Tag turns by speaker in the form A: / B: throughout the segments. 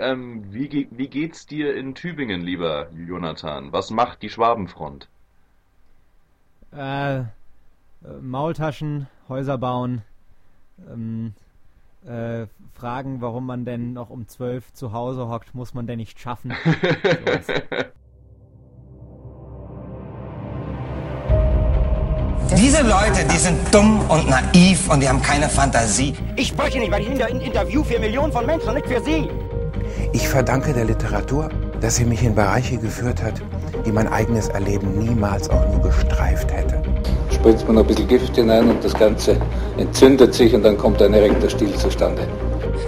A: Ähm, wie, ge- wie geht's dir in Tübingen, lieber Jonathan? Was macht die Schwabenfront?
B: Äh, Maultaschen, Häuser bauen, ähm, äh, fragen, warum man denn noch um zwölf zu Hause hockt, muss man denn nicht schaffen.
C: Diese Leute, die sind dumm und naiv und die haben keine Fantasie.
D: Ich spreche nicht, weil ich in ein Interview für Millionen von Menschen und nicht für Sie.
E: Ich verdanke der Literatur, dass sie mich in Bereiche geführt hat, die mein eigenes Erleben niemals auch nur gestreift hätte.
F: spritzt man ein bisschen Gift hinein und das Ganze entzündet sich und dann kommt ein erregter Stil zustande.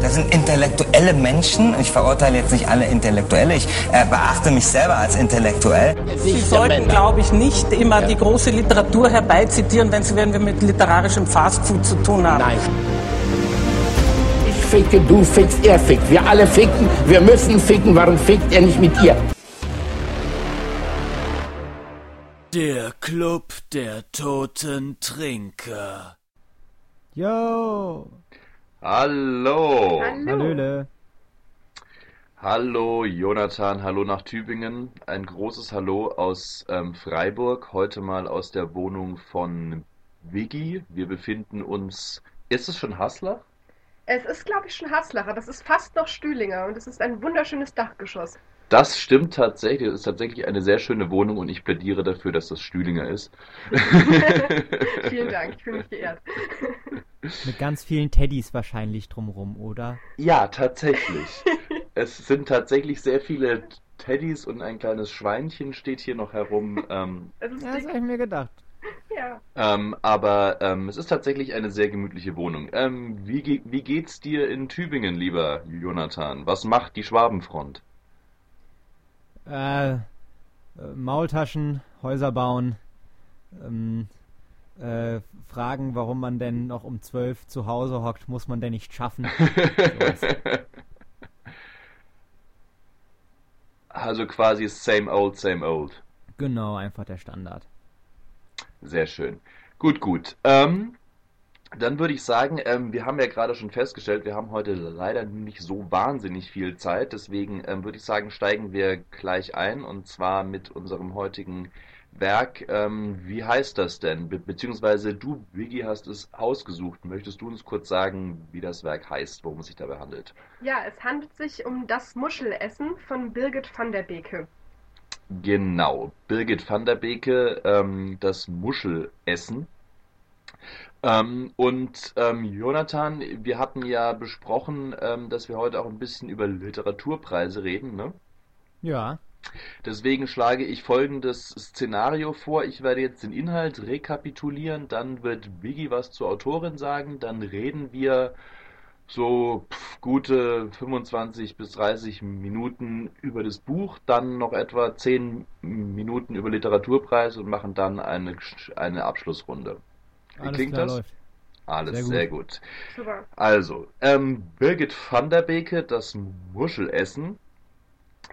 C: Das sind intellektuelle Menschen. Ich verurteile jetzt nicht alle Intellektuelle. Ich äh, beachte mich selber als intellektuell.
G: Sie sollten, glaube ich, nicht immer die große Literatur herbeizitieren, wenn Sie wenn wir mit literarischem Fastfood zu tun haben.
H: Nein. Ich ficke, du fickst, er fickt. Wir alle ficken. Wir müssen ficken. Warum fickt er nicht mit ihr?
I: Der Club der toten Trinker.
B: Yo!
A: Hallo!
B: Hallöle.
A: Hallo Jonathan, hallo nach Tübingen. Ein großes Hallo aus ähm, Freiburg, heute mal aus der Wohnung von Vigi. Wir befinden uns. Ist es schon Haslach?
J: Es ist, glaube ich, schon Haslach, aber es ist fast noch Stühlinger und es ist ein wunderschönes Dachgeschoss.
A: Das stimmt tatsächlich. Es ist tatsächlich eine sehr schöne Wohnung und ich plädiere dafür, dass das Stühlinger ist.
J: Vielen Dank, ich fühle mich geehrt.
B: Mit ganz vielen Teddys wahrscheinlich drumrum, oder?
A: Ja, tatsächlich. Es sind tatsächlich sehr viele Teddys und ein kleines Schweinchen steht hier noch herum. Ähm,
J: Es ist
B: Ja, das
J: dick.
B: habe ich mir gedacht.
J: Ja.
A: ähm, aber ähm, es ist tatsächlich eine sehr gemütliche Wohnung. Ähm, wie, ge wie geht's dir in Tübingen, lieber Jonathan? Was macht die Schwabenfront?
B: Äh, Maultaschen, Häuser bauen, ähm, äh, fragen, warum man denn noch um zwölf zu Hause hockt, muss man denn nicht schaffen.
A: Also quasi same old, same old.
B: Genau, einfach der Standard.
A: Sehr schön. Gut, gut. Ähm, dann würde ich sagen, ähm, wir haben ja gerade schon festgestellt, wir haben heute leider nicht so wahnsinnig viel Zeit. Deswegen ähm, würde ich sagen, steigen wir gleich ein und zwar mit unserem heutigen Werk. Ähm, wie heißt das denn? Be beziehungsweise du, Vicky, hast es ausgesucht. Möchtest du uns kurz sagen, wie das Werk heißt, worum es sich dabei handelt?
J: ja, es handelt sich um das Muschelessen von Birgit van der Beke.
A: Genau, Birgit van der Beke, ähm, das Muschelessen. Ähm, und ähm, Jonathan, wir hatten ja besprochen, ähm, dass wir heute auch ein bisschen über Literaturpreise reden, ne?
B: Ja,
A: Deswegen schlage ich folgendes Szenario vor. Ich werde jetzt den Inhalt rekapitulieren, dann wird Biggie was zur Autorin sagen, dann reden wir so pf, gute 25 bis 30 Minuten über das Buch, dann noch etwa 10 Minuten über Literaturpreis und machen dann eine, eine Abschlussrunde. Wie
B: alles
A: klingt
B: klar
A: das?
B: läuft.
A: Alles
B: Sehr gut.
A: sehr gut.
J: Super.
A: Also, ähm, Birgit van der Beke, das Muschelessen,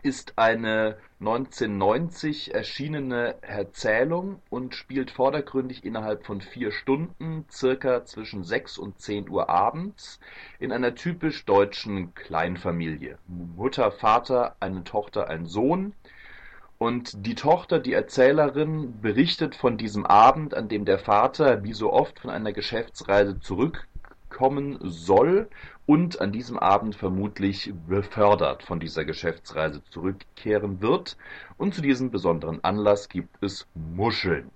A: ist eine 1990 erschienene Erzählung und spielt vordergründig innerhalb von vier Stunden, circa zwischen 6 und 10 Uhr abends, in einer typisch deutschen Kleinfamilie. Mutter, Vater, eine Tochter, ein Sohn. Und die Tochter, die Erzählerin, berichtet von diesem Abend, an dem der Vater, wie so oft, von einer Geschäftsreise zurückkommen soll und an diesem Abend vermutlich befördert von dieser Geschäftsreise zurückkehren wird. Und zu diesem besonderen Anlass gibt es Muscheln.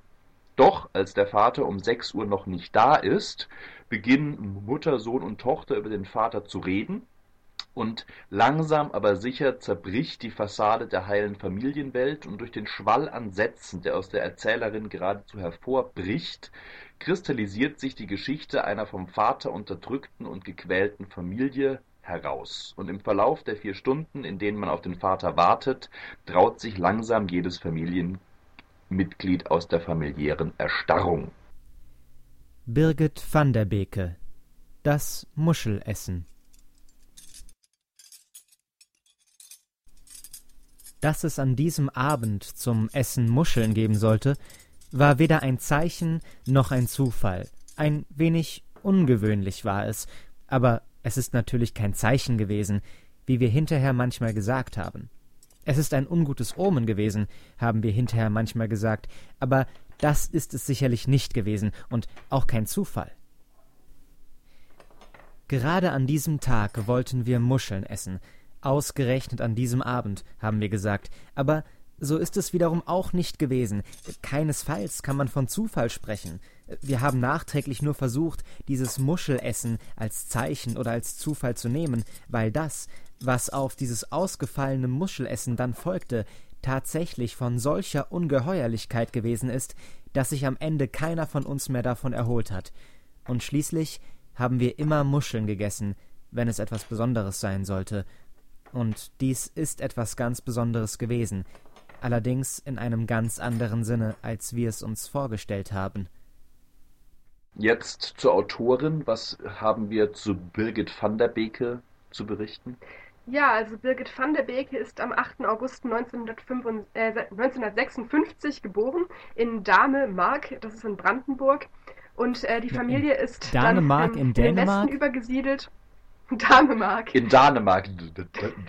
A: Doch als der Vater um 6 Uhr noch nicht da ist, beginnen Mutter, Sohn und Tochter über den Vater zu reden. Und langsam aber sicher zerbricht die Fassade der heilen Familienwelt und durch den Schwall an Sätzen, der aus der Erzählerin geradezu hervorbricht, kristallisiert sich die Geschichte einer vom Vater unterdrückten und gequälten Familie heraus. Und im Verlauf der vier Stunden, in denen man auf den Vater wartet, traut sich langsam jedes Familienmitglied aus der familiären Erstarrung.
B: Birgit van der Beke. Das Muschelessen. Dass es an diesem Abend zum Essen Muscheln geben sollte, war weder ein Zeichen noch ein Zufall. Ein wenig ungewöhnlich war es, aber es ist natürlich kein Zeichen gewesen. wie wir hinterher manchmal gesagt haben. Es ist ein ungutes Omen gewesen, haben wir hinterher manchmal gesagt, aber das ist es sicherlich nicht gewesen und auch kein Zufall. Gerade an diesem Tag wollten wir Muscheln essen, ausgerechnet an diesem Abend, haben wir gesagt, aber so ist es wiederum auch nicht gewesen. Keinesfalls kann man von Zufall sprechen. Wir haben nachträglich nur versucht, dieses Muschelessen als Zeichen oder als Zufall zu nehmen, weil das, was auf dieses ausgefallene Muschelessen dann folgte, tatsächlich von solcher Ungeheuerlichkeit gewesen ist, dass sich am Ende keiner von uns mehr davon erholt hat. Und schließlich haben wir immer Muscheln gegessen, wenn es etwas Besonderes sein sollte. Und dies ist etwas ganz Besonderes gewesen, allerdings in einem ganz anderen Sinne, als wir es uns vorgestellt haben.
A: Jetzt zur Autorin. Was haben wir zu Birgit van der Beke zu berichten?
J: Ja, also Birgit van der Beke ist am 8. August 1955, äh, 1956 geboren in Dahme-Mark, das ist in Brandenburg. Und äh, die Familie ist
B: Dänemark
J: dann
B: in
J: in den
B: Dänemark?
J: Westen übergesiedelt. Dänemark.
A: In Dänemark.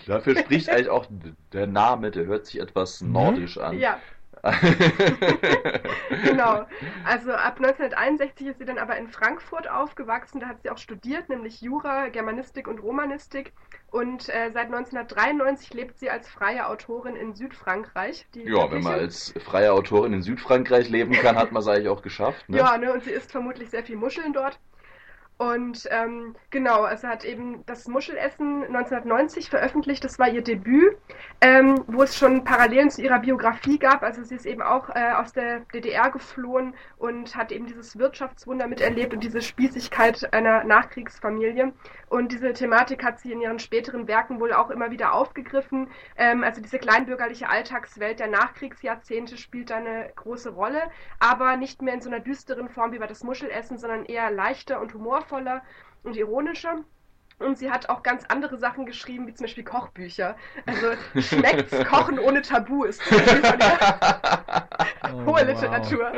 A: Dafür spricht eigentlich auch der Name, der hört sich etwas nordisch an.
J: Ja, genau. Also ab 1961 ist sie dann aber in Frankfurt aufgewachsen. Da hat sie auch studiert, nämlich Jura, Germanistik und Romanistik. Und äh, seit 1993 lebt sie als freie Autorin in Südfrankreich. Die
A: Ja, wenn man als freie Autorin in Südfrankreich leben kann, hat man es eigentlich auch geschafft. Ne?
J: Ja, ne, und sie isst vermutlich sehr viel Muscheln dort. Und ähm, genau, also hat eben das Muschelessen 1990 veröffentlicht, das war ihr Debüt, ähm, wo es schon Parallelen zu ihrer Biografie gab. Also sie ist eben auch äh, aus der DDR geflohen und hat eben dieses Wirtschaftswunder miterlebt und diese Spießigkeit einer Nachkriegsfamilie. Und diese Thematik hat sie in ihren späteren Werken wohl auch immer wieder aufgegriffen. Ähm, also diese kleinbürgerliche Alltagswelt der Nachkriegsjahrzehnte spielt da eine große Rolle, aber nicht mehr in so einer düsteren Form wie bei das Muschelessen, sondern eher leichter und humorvoller und ironischer. Und sie hat auch ganz andere Sachen geschrieben, wie zum Beispiel Kochbücher. Also Schmeckt's Kochen ohne Tabu ist zum Beispiel von
B: Oh,
J: hohe
B: wow.
J: Literatur.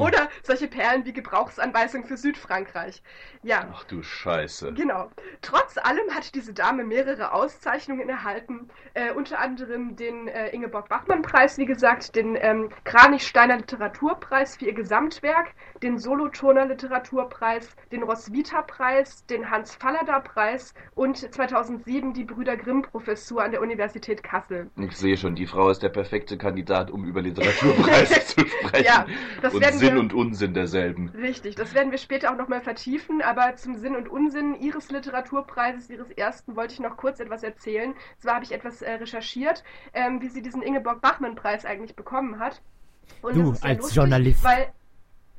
J: Oder solche Perlen wie Gebrauchsanweisung für Südfrankreich. Ja,
A: Ach du Scheiße.
J: Genau. Trotz allem hat diese Dame mehrere Auszeichnungen erhalten, äh, unter anderem den äh, Ingeborg-Bachmann-Preis, wie gesagt, den ähm, Kranichsteiner Literaturpreis für ihr Gesamtwerk, den Solothurner Literaturpreis, den Roswitha-Preis, den Hans-Fallada-Preis und 2007 die Brüder Grimm-Professur an der Universität Kassel.
A: Ich sehe schon, die Frau ist der perfekte Kandidat, um über Literaturpreise zu sprechen.
J: Ja, das
A: und Sinn
J: wir-
A: und Unsinn derselben.
J: Richtig, das werden wir später auch nochmal vertiefen, aber zum Sinn und Unsinn Ihres Literaturpreises, Ihres ersten, wollte ich noch kurz etwas erzählen. Zwar habe ich etwas äh, recherchiert, ähm, wie sie diesen Ingeborg-Bachmann-Preis eigentlich bekommen hat. Und
B: Du als
J: lustig,
B: Journalist.
J: Weil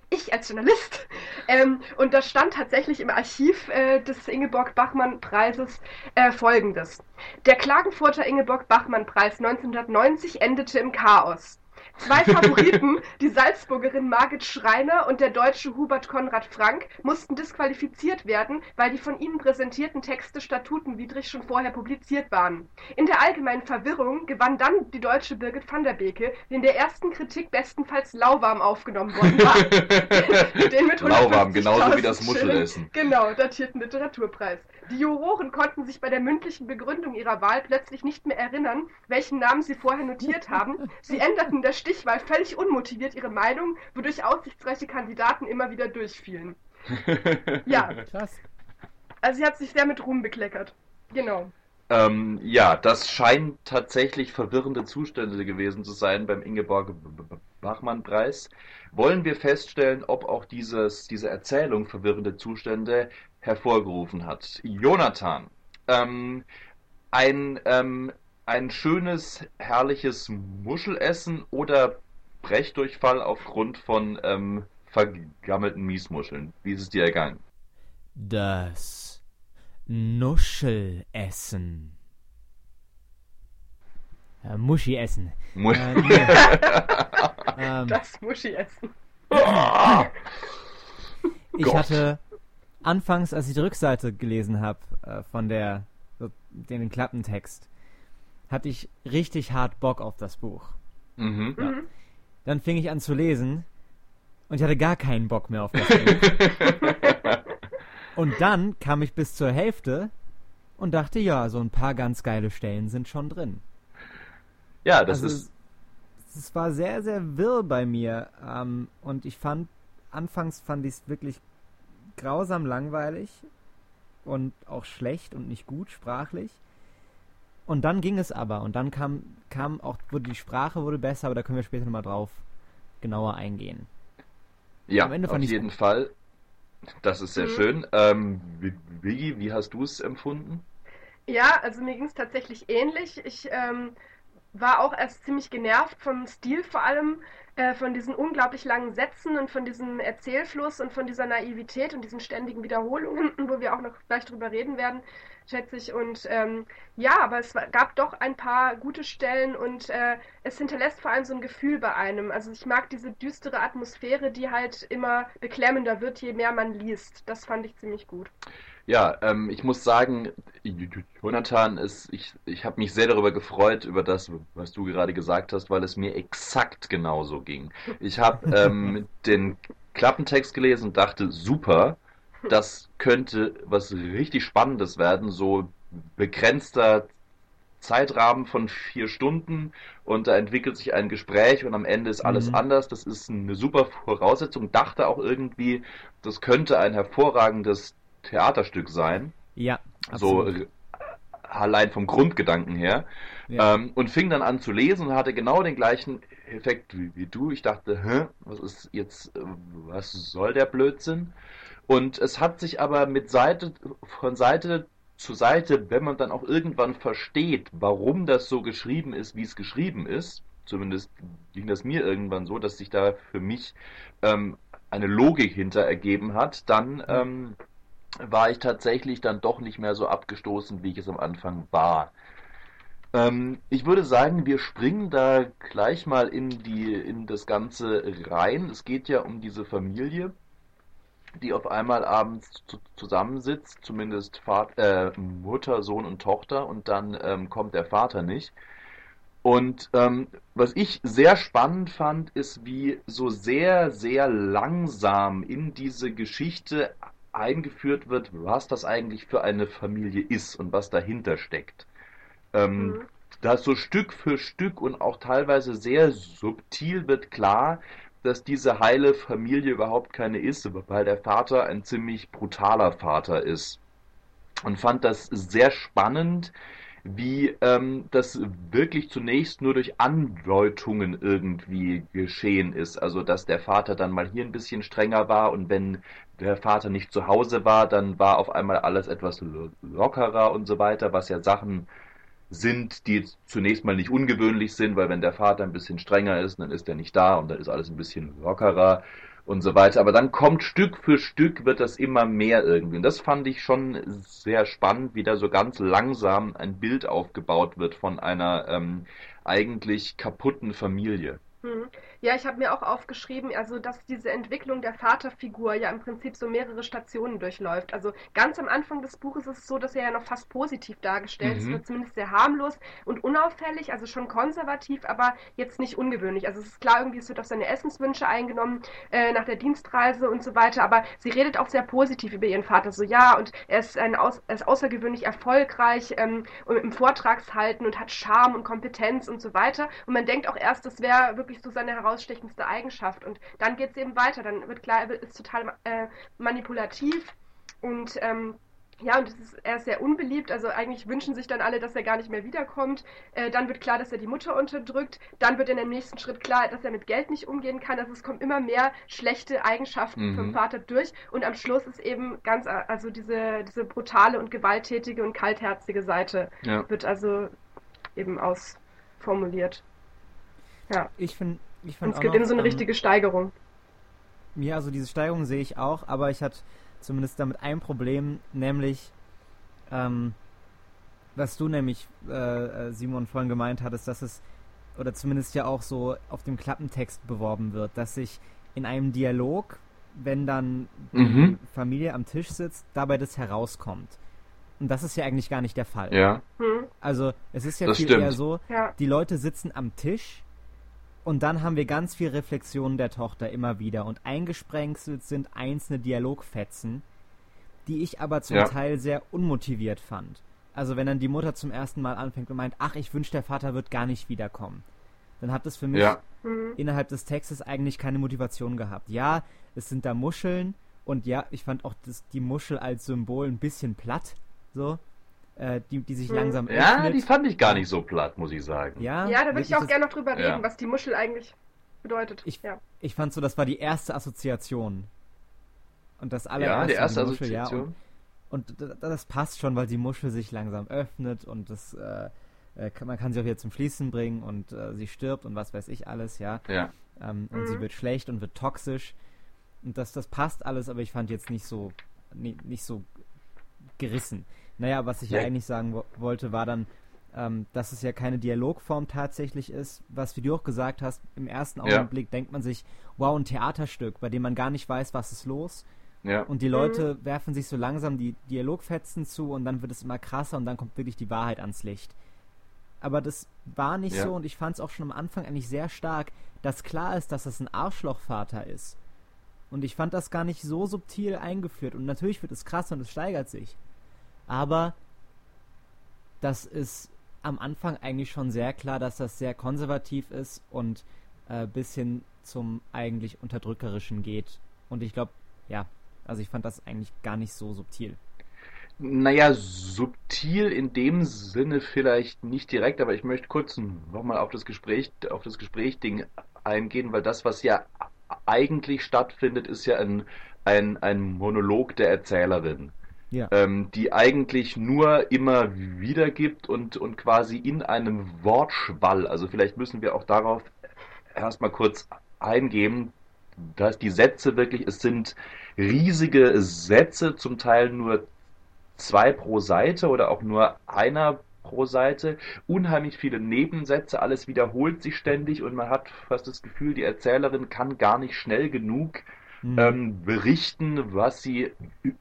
J: ich als Journalist. Ähm, und da stand tatsächlich im Archiv äh, des Ingeborg-Bachmann-Preises äh, folgendes. Der Klagenfurter Ingeborg-Bachmann-Preis 1990 endete im Chaos. Zwei Favoriten, die Salzburgerin Margit Schreiner und der deutsche Hubert Konrad Frank, mussten disqualifiziert werden, weil die von ihnen präsentierten Texte statutenwidrig schon vorher publiziert waren. In der allgemeinen Verwirrung gewann dann die deutsche Birgit van der Beke, die in der ersten Kritik bestenfalls lauwarm aufgenommen worden war. Den mit
A: Lauwarm, genauso wie
J: 150.000
A: das Muschelessen.
J: Genau, datierten Literaturpreis. Die Juroren konnten sich bei der mündlichen Begründung ihrer Wahl plötzlich nicht mehr erinnern, welchen Namen sie vorher notiert haben. Sie änderten der Stichwahl völlig unmotiviert ihre Meinung, wodurch aussichtsreiche Kandidaten immer wieder durchfielen. Ja,
B: Krass.
J: also sie hat sich sehr mit Ruhm bekleckert. Genau.
A: Ähm, ja, das scheinen tatsächlich verwirrende Zustände gewesen zu sein beim Ingeborg Bachmann-Preis. Wollen wir feststellen, ob auch dieses, diese Erzählung verwirrende Zustände hervorgerufen hat? Jonathan, ähm, ein, ähm, ein schönes, herrliches Muschelessen oder Brechdurchfall aufgrund von ähm, vergammelten Miesmuscheln? Wie ist es dir ergangen?
B: Das Nuschelessen. Äh, Muschi essen.
A: Mu
B: Äh, nee. ähm,
J: Das Muschi essen.
B: ich
A: Gott.
B: hatte anfangs, als ich die Rückseite gelesen habe äh, von der den Klappentext, hatte ich richtig hart Bock auf das Buch.
A: mhm.
J: Mhm.
B: Dann fing ich an zu lesen und ich hatte gar keinen Bock mehr auf das Buch. und dann kam ich bis zur Hälfte und dachte, ja, so ein paar ganz geile Stellen sind schon drin.
A: Ja, das
B: also,
A: ist.
B: Es war sehr, sehr wirr bei mir. Ähm, und ich fand, anfangs fand ich es wirklich grausam langweilig und auch schlecht und nicht gut sprachlich. Und dann ging es aber und dann kam, kam auch, wurde die Sprache wurde besser, aber da können wir später nochmal drauf genauer eingehen.
A: Ja, auf jeden Fall. Das ist sehr mhm. schön. Ähm, Vicky, wie hast du es empfunden?
J: Ja, also mir ging es tatsächlich ähnlich. Ich ähm, war auch erst ziemlich genervt vom Stil vor allem, äh, von diesen unglaublich langen Sätzen und von diesem Erzählfluss und von dieser Naivität und diesen ständigen Wiederholungen, wo wir auch noch gleich drüber reden werden, schätze ich. Und ähm, ja, aber es gab doch ein paar gute Stellen und äh, es hinterlässt vor allem so ein Gefühl bei einem. Also ich mag diese düstere Atmosphäre, die halt immer beklemmender wird, je mehr man liest. Das fand ich ziemlich gut.
A: Ja, ähm, ich muss sagen, Jonathan, ist, ich, ich habe mich sehr darüber gefreut, über das, was du gerade gesagt hast, weil es mir exakt genauso ging. Ich habe ähm, den Klappentext gelesen und dachte, super, das könnte was richtig Spannendes werden, so begrenzter Zeitrahmen von vier Stunden und da entwickelt sich ein Gespräch und am Ende ist alles mhm. anders. Das ist eine super Voraussetzung. Dachte auch irgendwie, das könnte ein hervorragendes Theaterstück sein.
B: Ja.
A: Absolut. So allein vom Grundgedanken her. Ja. Ähm, und fing dann an zu lesen und hatte genau den gleichen Effekt wie, wie du. Ich dachte, hä, was ist jetzt, äh, was soll der Blödsinn? Und es hat sich aber mit Seite, von Seite zu Seite, wenn man dann auch irgendwann versteht, warum das so geschrieben ist, wie es geschrieben ist, zumindest ging das mir irgendwann so, dass sich da für mich ähm, eine Logik hinter ergeben hat, dann ähm, war ich tatsächlich dann doch nicht mehr so abgestoßen, wie ich es am Anfang war. Ähm, ich würde sagen, wir springen da gleich mal in die in das Ganze rein. Es geht ja um diese Familie, die auf einmal abends zusammensitzt, zumindest Vater, äh, Mutter, Sohn und Tochter, und dann ähm, kommt der Vater nicht. Und ähm, was ich sehr spannend fand, ist, wie so sehr, sehr langsam in diese Geschichte eingeführt wird, was das eigentlich für eine Familie ist und was dahinter steckt. Ähm, mhm. Da so Stück für Stück und auch teilweise sehr subtil wird klar, dass diese heile Familie überhaupt keine ist, weil der Vater ein ziemlich brutaler Vater ist. Und fand das sehr spannend, wie ähm, das wirklich zunächst nur durch Andeutungen irgendwie geschehen ist. Also dass der Vater dann mal hier ein bisschen strenger war und wenn der Vater nicht zu Hause war, dann war auf einmal alles etwas lockerer und so weiter, was ja Sachen sind, die zunächst mal nicht ungewöhnlich sind, weil wenn der Vater ein bisschen strenger ist, dann ist er nicht da und dann ist alles ein bisschen lockerer und so weiter. Aber dann kommt Stück für Stück, wird das immer mehr irgendwie. Und das fand ich schon sehr spannend, wie da so ganz langsam ein Bild aufgebaut wird von einer ähm, eigentlich kaputten Familie.
J: Hm. Ja, ich habe mir auch aufgeschrieben, also dass diese Entwicklung der Vaterfigur ja im Prinzip so mehrere Stationen durchläuft. Also ganz am Anfang des Buches ist es so, dass er ja noch fast positiv dargestellt mhm. ist, wird zumindest sehr harmlos und unauffällig, also schon konservativ, aber jetzt nicht ungewöhnlich. Also es ist klar, irgendwie es wird auf seine Essenswünsche eingenommen äh, nach der Dienstreise und so weiter, aber sie redet auch sehr positiv über ihren Vater. So ja, und er ist, ein Aus, er ist außergewöhnlich erfolgreich ähm, im Vortragshalten und hat Charme und Kompetenz und so weiter. Und man denkt auch erst, das wäre wirklich so seine Herausforderung herausstechendste Eigenschaft. Und dann geht es eben weiter. Dann wird klar, er ist total äh, manipulativ und ähm, ja, und ist, er ist sehr unbeliebt. Also eigentlich wünschen sich dann alle, dass er gar nicht mehr wiederkommt. Äh, dann wird klar, dass er die Mutter unterdrückt. Dann wird in dem nächsten Schritt klar, dass er mit Geld nicht umgehen kann. Also es kommen immer mehr schlechte Eigenschaften mhm. vom Vater durch. Und am Schluss ist eben ganz, also diese, diese brutale und gewalttätige und kaltherzige Seite ja. wird also eben ausformuliert.
B: Ja. Ich finde
J: ich Und es gibt eben so eine ähm, richtige Steigerung.
B: Ja, also diese Steigerung sehe ich auch, aber ich hatte zumindest damit ein Problem, nämlich, ähm, was du nämlich, äh, äh, Simon, vorhin gemeint hattest, dass es, oder zumindest ja auch so auf dem Klappentext beworben wird, dass sich in einem Dialog, wenn dann die mhm. Familie am Tisch sitzt, dabei das herauskommt. Und das ist ja eigentlich gar nicht der Fall.
A: Ja.
B: Mhm. Also es ist ja
A: das
B: viel
A: stimmt.
B: eher so, ja. die Leute sitzen am Tisch und dann haben wir ganz viel Reflexion der Tochter immer wieder und eingesprenkelt sind einzelne Dialogfetzen, die ich aber zum ja. Teil sehr unmotiviert fand. Also wenn dann die Mutter zum ersten Mal anfängt und meint, ach, ich wünsche, der Vater wird gar nicht wiederkommen, dann hat das für mich
A: Ja.
J: Mhm.
B: innerhalb des Textes eigentlich keine Motivation gehabt. Ja, es sind da Muscheln und ja, ich fand auch das, die Muschel als Symbol ein bisschen platt, so, äh, die, die sich
J: Mhm.
B: langsam
A: Ja,
B: öffnet.
A: die fand ich gar nicht so platt, muss ich sagen.
B: ja,
J: Ja, da würde ich auch gerne noch drüber
A: Ja.
J: reden, was die Muschel eigentlich bedeutet.
B: Ich-
J: ja.
B: Ich fand so, das war die erste Assoziation. Und das
A: Ja,
B: allererste
A: die
B: war
A: erste
B: Muschel, ja,
A: Assoziation.
B: Und, und d- das passt schon, weil die Muschel sich langsam öffnet und das, äh, äh, kann, man kann sie auch wieder zum Schließen bringen und äh, sie stirbt und was weiß ich alles, ja.
A: Ja.
B: Ähm, und sie wird schlecht und wird toxisch. Und das, das passt alles, aber ich fand jetzt nicht so, ni- nicht so gerissen. Naja, was ich ja
A: Ja.
B: eigentlich sagen wo wollte, war dann, ähm, dass es ja keine Dialogform tatsächlich ist, was wie du auch gesagt hast, im ersten
A: Ja.
B: Augenblick denkt man sich, wow, ein Theaterstück, bei dem man gar nicht weiß, was ist los.
A: Ja.
B: Und die Leute werfen sich so langsam die Dialogfetzen zu und dann wird es immer krasser und dann kommt wirklich die Wahrheit ans Licht. Aber das war nicht
A: Ja.
B: so und ich fand es auch schon am Anfang eigentlich sehr stark, dass klar ist, dass es ein Arschlochvater ist. Und ich fand das gar nicht so subtil eingeführt. Und natürlich wird es krass und es steigert sich. Aber das ist am Anfang eigentlich schon sehr klar, dass das sehr konservativ ist und äh, bis hin zum eigentlich Unterdrückerischen geht. Und ich glaube, ja, also ich fand das eigentlich gar nicht so subtil.
A: Naja, subtil in dem Sinne vielleicht nicht direkt, aber ich möchte kurz nochmal auf das Gespräch, auf das Gespräch-Ding eingehen, weil das, was ja eigentlich stattfindet, ist ja ein, ein, ein Monolog der Erzählerin.
B: Ja.
A: ähm, die eigentlich nur immer wiedergibt und, und quasi in einem Wortschwall, also vielleicht müssen wir auch darauf erstmal kurz eingehen, dass die Sätze wirklich, es sind riesige Sätze, zum Teil nur zwei pro Seite oder auch nur einer pro Seite, unheimlich viele Nebensätze, alles wiederholt sich ständig und man hat fast das Gefühl, die Erzählerin kann gar nicht schnell genug
B: Mhm.
A: ähm, berichten, was sie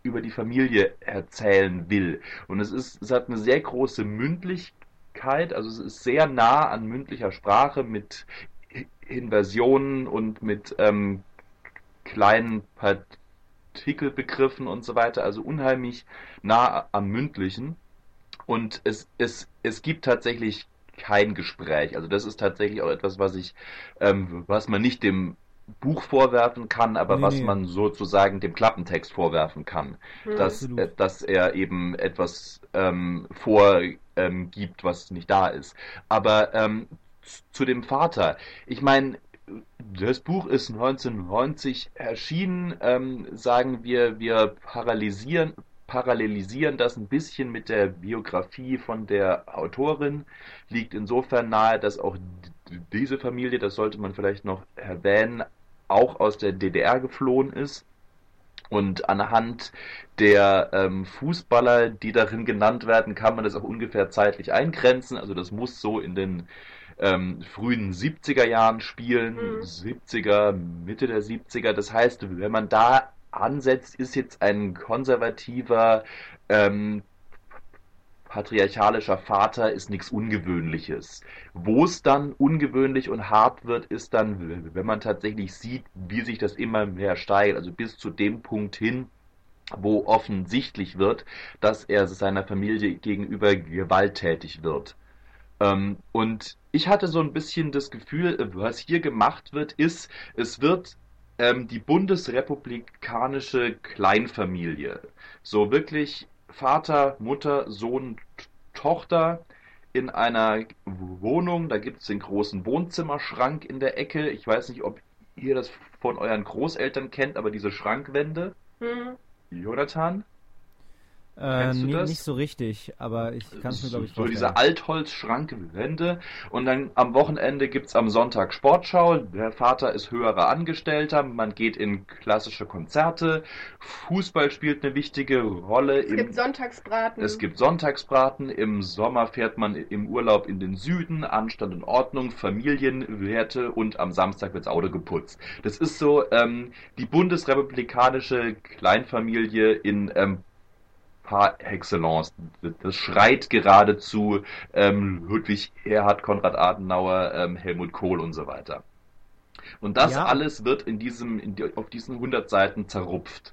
A: über die Familie erzählen will. Und es ist, es hat eine sehr große Mündlichkeit, also es ist sehr nah an mündlicher Sprache mit Inversionen und mit ähm, kleinen Partikelbegriffen und so weiter, also unheimlich nah am mündlichen. Und es, es, es gibt tatsächlich kein Gespräch. Also das ist tatsächlich auch etwas, was ich, ähm, was man nicht dem Buch vorwerfen kann, aber
B: Nee,
A: was
B: nee.
A: man sozusagen dem Klappentext vorwerfen kann, dass,
B: Absolut.
A: äh, dass er eben etwas ähm, vorgibt, ähm, gibt, was nicht da ist. Aber ähm, zu dem Vater, ich meine, das Buch ist 1990 erschienen, ähm, sagen wir, wir parallelisieren, parallelisieren das ein bisschen mit der Biografie von der Autorin, liegt insofern nahe, dass auch diese Familie, das sollte man vielleicht noch erwähnen, auch aus der DDR geflohen ist. Und anhand der ähm, Fußballer, die darin genannt werden, kann man das auch ungefähr zeitlich eingrenzen. Also das muss so in den ähm, frühen 70er Jahren spielen,
J: Mhm.
A: 70er, Mitte der 70er. Das heißt, wenn man da ansetzt, ist jetzt ein konservativer, ähm, patriarchalischer Vater ist nichts Ungewöhnliches. Wo es dann ungewöhnlich und hart wird, ist dann, wenn man tatsächlich sieht, wie sich das immer mehr steigert, also bis zu dem Punkt hin, wo offensichtlich wird, dass er seiner Familie gegenüber gewalttätig wird. Ähm, und ich hatte so ein bisschen das Gefühl, was hier gemacht wird, ist, es wird ähm, die bundesrepublikanische Kleinfamilie, so wirklich Vater, Mutter, Sohn, Tochter in einer Wohnung, da gibt es den großen Wohnzimmerschrank in der Ecke. Ich weiß nicht, ob ihr das von euren Großeltern kennt, aber diese Schrankwände,
J: Hm.
A: Jonathan?
B: Äh,
A: Kennst du
B: nee,
A: das?
B: nicht so richtig, aber ich kann es mir, glaube ich,
A: so
B: vorstellen.
A: diese Altholzschrankwände und dann am Wochenende gibt's am Sonntag Sportschau. Der Vater ist höherer Angestellter, man geht in klassische Konzerte, Fußball spielt eine wichtige Rolle.
J: Es gibt Sonntagsbraten.
A: es gibt Sonntagsbraten, im Sommer fährt man im Urlaub in den Süden, Anstand und Ordnung, Familienwerte und am Samstag wirds Auto geputzt. Das ist so ähm, die bundesrepublikanische Kleinfamilie in ähm, par excellence. Das schreit geradezu ähm, Ludwig Erhard, Konrad Adenauer, ähm, Helmut Kohl und so weiter. Und das
B: Ja.
A: alles wird in diesem, in die, auf diesen 100 Seiten zerrupft.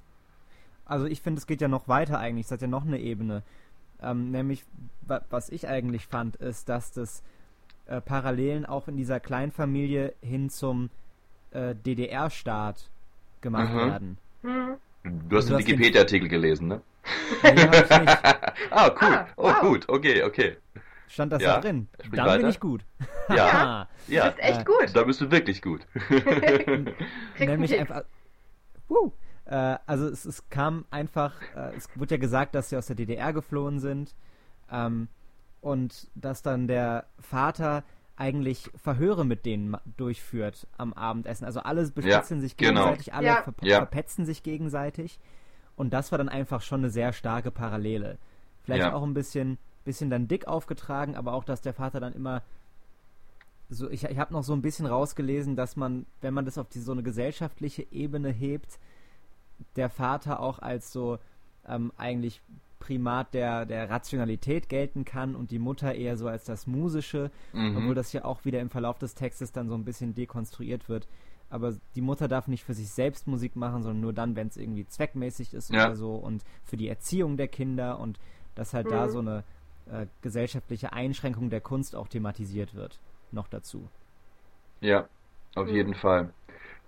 B: Also ich finde, es geht ja noch weiter eigentlich, es hat ja noch eine Ebene. Ähm, nämlich, wa was ich eigentlich fand, ist, dass das äh, Parallelen auch in dieser Kleinfamilie hin zum äh, DDR-Staat gemacht
A: Mhm.
B: werden.
J: Hm.
A: Du hast
B: hast den-
A: Wikipedia-Artikel gelesen, ne?
B: Nee, hab ich nicht.
A: ah, cool.
J: Ah,
A: oh,
J: wow.
A: gut. Okay, okay.
B: Stand das
A: Ja,
B: da drin? Dann bin
A: weiter.
B: ich gut.
A: Ja. Ja,
J: Du bist echt gut.
A: da bist du wirklich gut.
B: Nämlich einfach. Äh, also es, es kam einfach, äh, es wurde ja gesagt, dass sie aus der DDR geflohen sind ähm, und dass dann der Vater eigentlich Verhöre mit denen durchführt am Abendessen. Also alle bespitzeln sich
A: genau.
B: gegenseitig, alle
J: Ja.
B: ver
A: Ja.
B: verpetzen sich gegenseitig. Und das war dann einfach schon eine sehr starke Parallele. Vielleicht
A: Ja.
B: auch ein bisschen, bisschen dann dick aufgetragen, aber auch, dass der Vater dann immer so, ich, ich habe noch so ein bisschen rausgelesen, dass man, wenn man das auf die, so eine gesellschaftliche Ebene hebt, der Vater auch als so ähm, eigentlich Primat der, der Rationalität gelten kann und die Mutter eher so als das Musische,
A: Mhm.
B: obwohl das ja auch wieder im Verlauf des Textes dann so ein bisschen dekonstruiert wird. Aber die Mutter darf nicht für sich selbst Musik machen, sondern nur dann, wenn es irgendwie zweckmäßig ist
A: Ja.
B: oder so und für die Erziehung der Kinder und dass halt da
J: Mhm.
B: so eine äh, gesellschaftliche Einschränkung der Kunst auch thematisiert wird. Noch dazu.
A: Ja, auf
J: Mhm.
A: jeden Fall.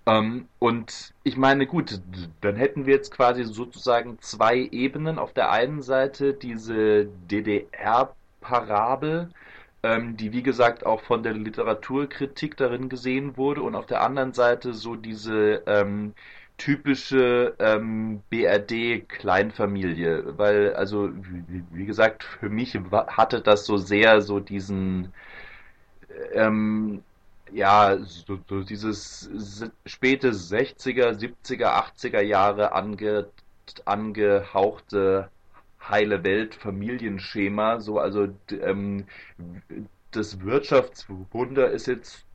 A: Ähm, und ich meine, gut, dann hätten wir jetzt quasi sozusagen zwei Ebenen. Auf der einen Seite diese DDR-Parabel, die wie gesagt auch von der Literaturkritik darin gesehen wurde, und auf der anderen Seite so diese ähm, typische ähm, BRD-Kleinfamilie, weil also wie, wie gesagt, für mich hatte das so sehr so diesen ähm, ja, so, so dieses späte 60er, 70er, 80er Jahre ange, angehauchte heile Welt Familienschema, so also ähm, das Wirtschaftswunder ist jetzt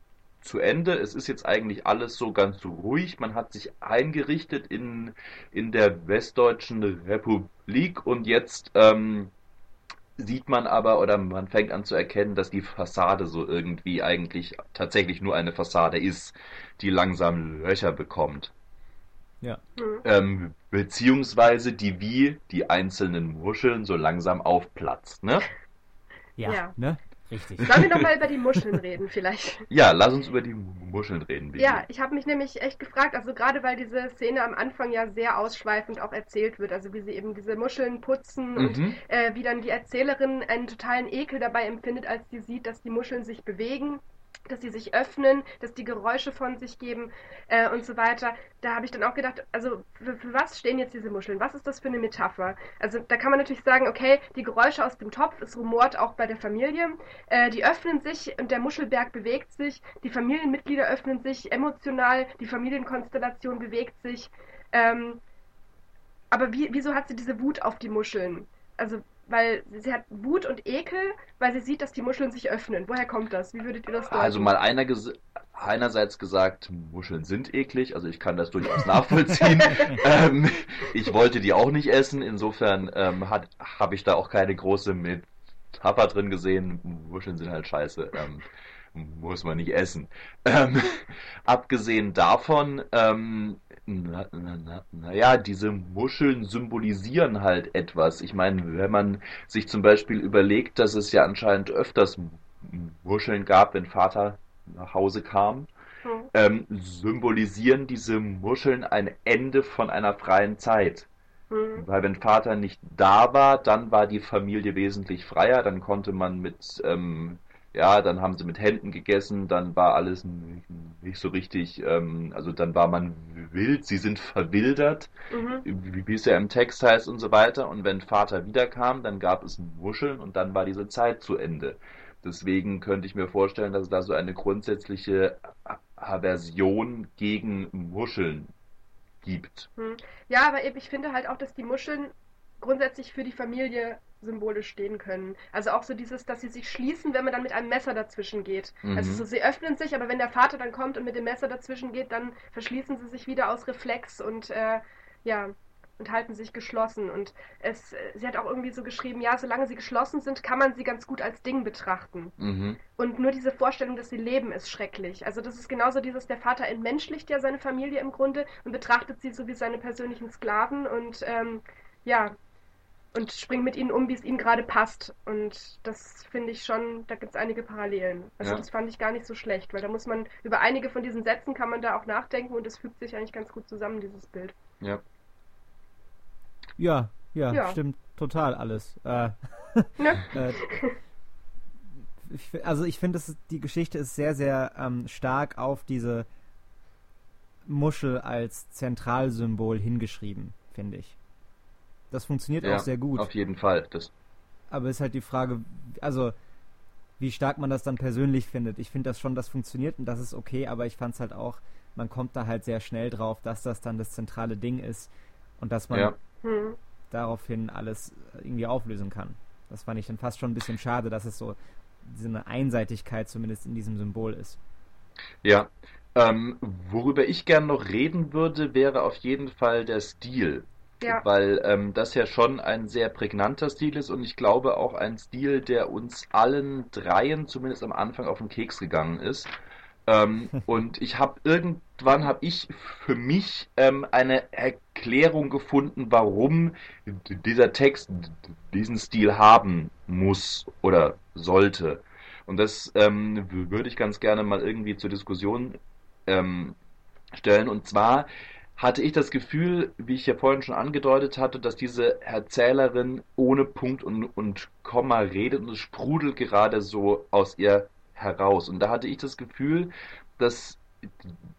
A: zu Ende. Es ist jetzt eigentlich alles so ganz ruhig. Man hat sich eingerichtet in, in der Westdeutschen Republik und jetzt ähm, sieht man aber oder man fängt an zu erkennen, dass die Fassade so irgendwie eigentlich tatsächlich nur eine Fassade ist, die langsam Löcher bekommt.
B: Ja.
J: Hm.
A: Ähm, beziehungsweise die wie die einzelnen Muscheln so langsam aufplatzt, ne?
B: Ja,
J: Ja.
B: ne? Richtig.
J: Sollen wir noch mal über die Muscheln reden, vielleicht?
A: Ja, lass uns über die Muscheln reden, Vicky.
J: Ja, ich habe mich nämlich echt gefragt, also gerade weil diese Szene am Anfang ja sehr ausschweifend auch erzählt wird, also wie sie eben diese Muscheln putzen und
A: Mhm.
J: äh, wie dann die Erzählerin einen totalen Ekel dabei empfindet, als sie sieht, dass die Muscheln sich bewegen, dass sie sich öffnen, dass die Geräusche von sich geben äh, und so weiter. Da habe ich dann auch gedacht, also für, für was stehen jetzt diese Muscheln? Was ist das für eine Metapher? Also da kann man natürlich sagen, okay, die Geräusche aus dem Topf, es rumort auch bei der Familie, äh, die öffnen sich und der Muschelberg bewegt sich, die Familienmitglieder öffnen sich emotional, die Familienkonstellation bewegt sich. Ähm, aber wie, wieso hat sie diese Wut auf die Muscheln? Also, weil sie hat Wut und Ekel, weil sie sieht, dass die Muscheln sich öffnen. Woher kommt das? Wie würdet ihr das deuten?
A: Also mal einer ges einerseits gesagt, Muscheln sind eklig, also ich kann das durchaus nachvollziehen. ähm, ich wollte die auch nicht essen, insofern ähm, habe ich da auch keine große Metapher drin gesehen. Muscheln sind halt scheiße. Ähm, muss man nicht essen. Ähm, abgesehen davon, ähm, na, na, na, naja, diese Muscheln symbolisieren halt etwas. Ich meine, wenn man sich zum Beispiel überlegt, dass es ja anscheinend öfters Muscheln gab, wenn Vater nach Hause kam,
J: Hm.
A: ähm, symbolisieren diese Muscheln ein Ende von einer freien Zeit.
J: Hm.
A: Weil wenn Vater nicht da war, dann war die Familie wesentlich freier, dann konnte man mit, ähm, ja, dann haben sie mit Händen gegessen, dann war alles nicht, so richtig, ähm, also dann war man wild, sie sind verwildert,
J: Mhm.
A: wie, es ja im Text heißt und so weiter. Und wenn Vater wiederkam, dann gab es Muscheln und dann war diese Zeit zu Ende. Deswegen könnte ich mir vorstellen, dass es da so eine grundsätzliche Aversion gegen Muscheln gibt.
J: Hm. Ja, aber eben, ich finde halt auch, dass die Muscheln grundsätzlich für die Familie symbolisch stehen können. Also auch so dieses, dass sie sich schließen, wenn man dann mit einem Messer dazwischen geht.
A: Mhm.
J: Also so, sie öffnen sich, aber wenn der Vater dann kommt und mit dem Messer dazwischen geht, dann verschließen sie sich wieder aus Reflex und äh, ja und halten sich geschlossen. Und es, sie hat auch irgendwie so geschrieben, ja, solange sie geschlossen sind, kann man sie ganz gut als Ding betrachten.
A: Mhm.
J: Und nur diese Vorstellung, dass sie leben, ist schrecklich. Also das ist genauso dieses, der Vater entmenschlicht ja seine Familie im Grunde und betrachtet sie so wie seine persönlichen Sklaven und ähm, ja, und springt mit ihnen um, wie es ihnen gerade passt. Und das finde ich schon, da gibt es einige Parallelen. Also
A: Ja.
J: das fand ich gar nicht so schlecht, weil da muss man, über einige von diesen Sätzen kann man da auch nachdenken und es fügt sich eigentlich ganz gut zusammen, dieses Bild.
A: Ja.
B: Ja, ja,
J: Ja.
B: stimmt total alles. Äh,
J: Ne?
B: äh, ich, also ich finde, die Geschichte ist sehr, sehr ähm, stark auf diese Muschel als Zentralsymbol hingeschrieben, finde ich. Das funktioniert
A: ja,
B: auch sehr gut.
A: Auf jeden Fall. Das,
B: Aber ist halt die Frage, also wie stark man das dann persönlich findet. Ich finde das schon, das funktioniert und das ist okay, aber ich fand es halt auch, man kommt da halt sehr schnell drauf, dass das dann das zentrale Ding ist und dass man
A: Ja.
J: Hm.
B: daraufhin alles irgendwie auflösen kann. Das fand ich dann fast schon ein bisschen schade, dass es so so eine Einseitigkeit zumindest in diesem Symbol ist.
A: Ja, ähm, worüber ich gern noch reden würde, wäre auf jeden Fall der Stil.
J: Ja.
A: Weil ähm, das ja schon ein sehr prägnanter Stil ist und ich glaube auch ein Stil, der uns allen dreien zumindest am Anfang auf den Keks gegangen ist. Ähm, und ich habe irgendwann habe ich für mich ähm, eine Erklärung gefunden, warum dieser Text diesen Stil haben muss oder sollte. Und das ähm, würde ich ganz gerne mal irgendwie zur Diskussion ähm, stellen. Und zwar hatte ich das Gefühl, wie ich ja vorhin schon angedeutet hatte, dass diese Erzählerin ohne Punkt und, und Komma redet und es sprudelt gerade so aus ihr heraus. Und da hatte ich das Gefühl, dass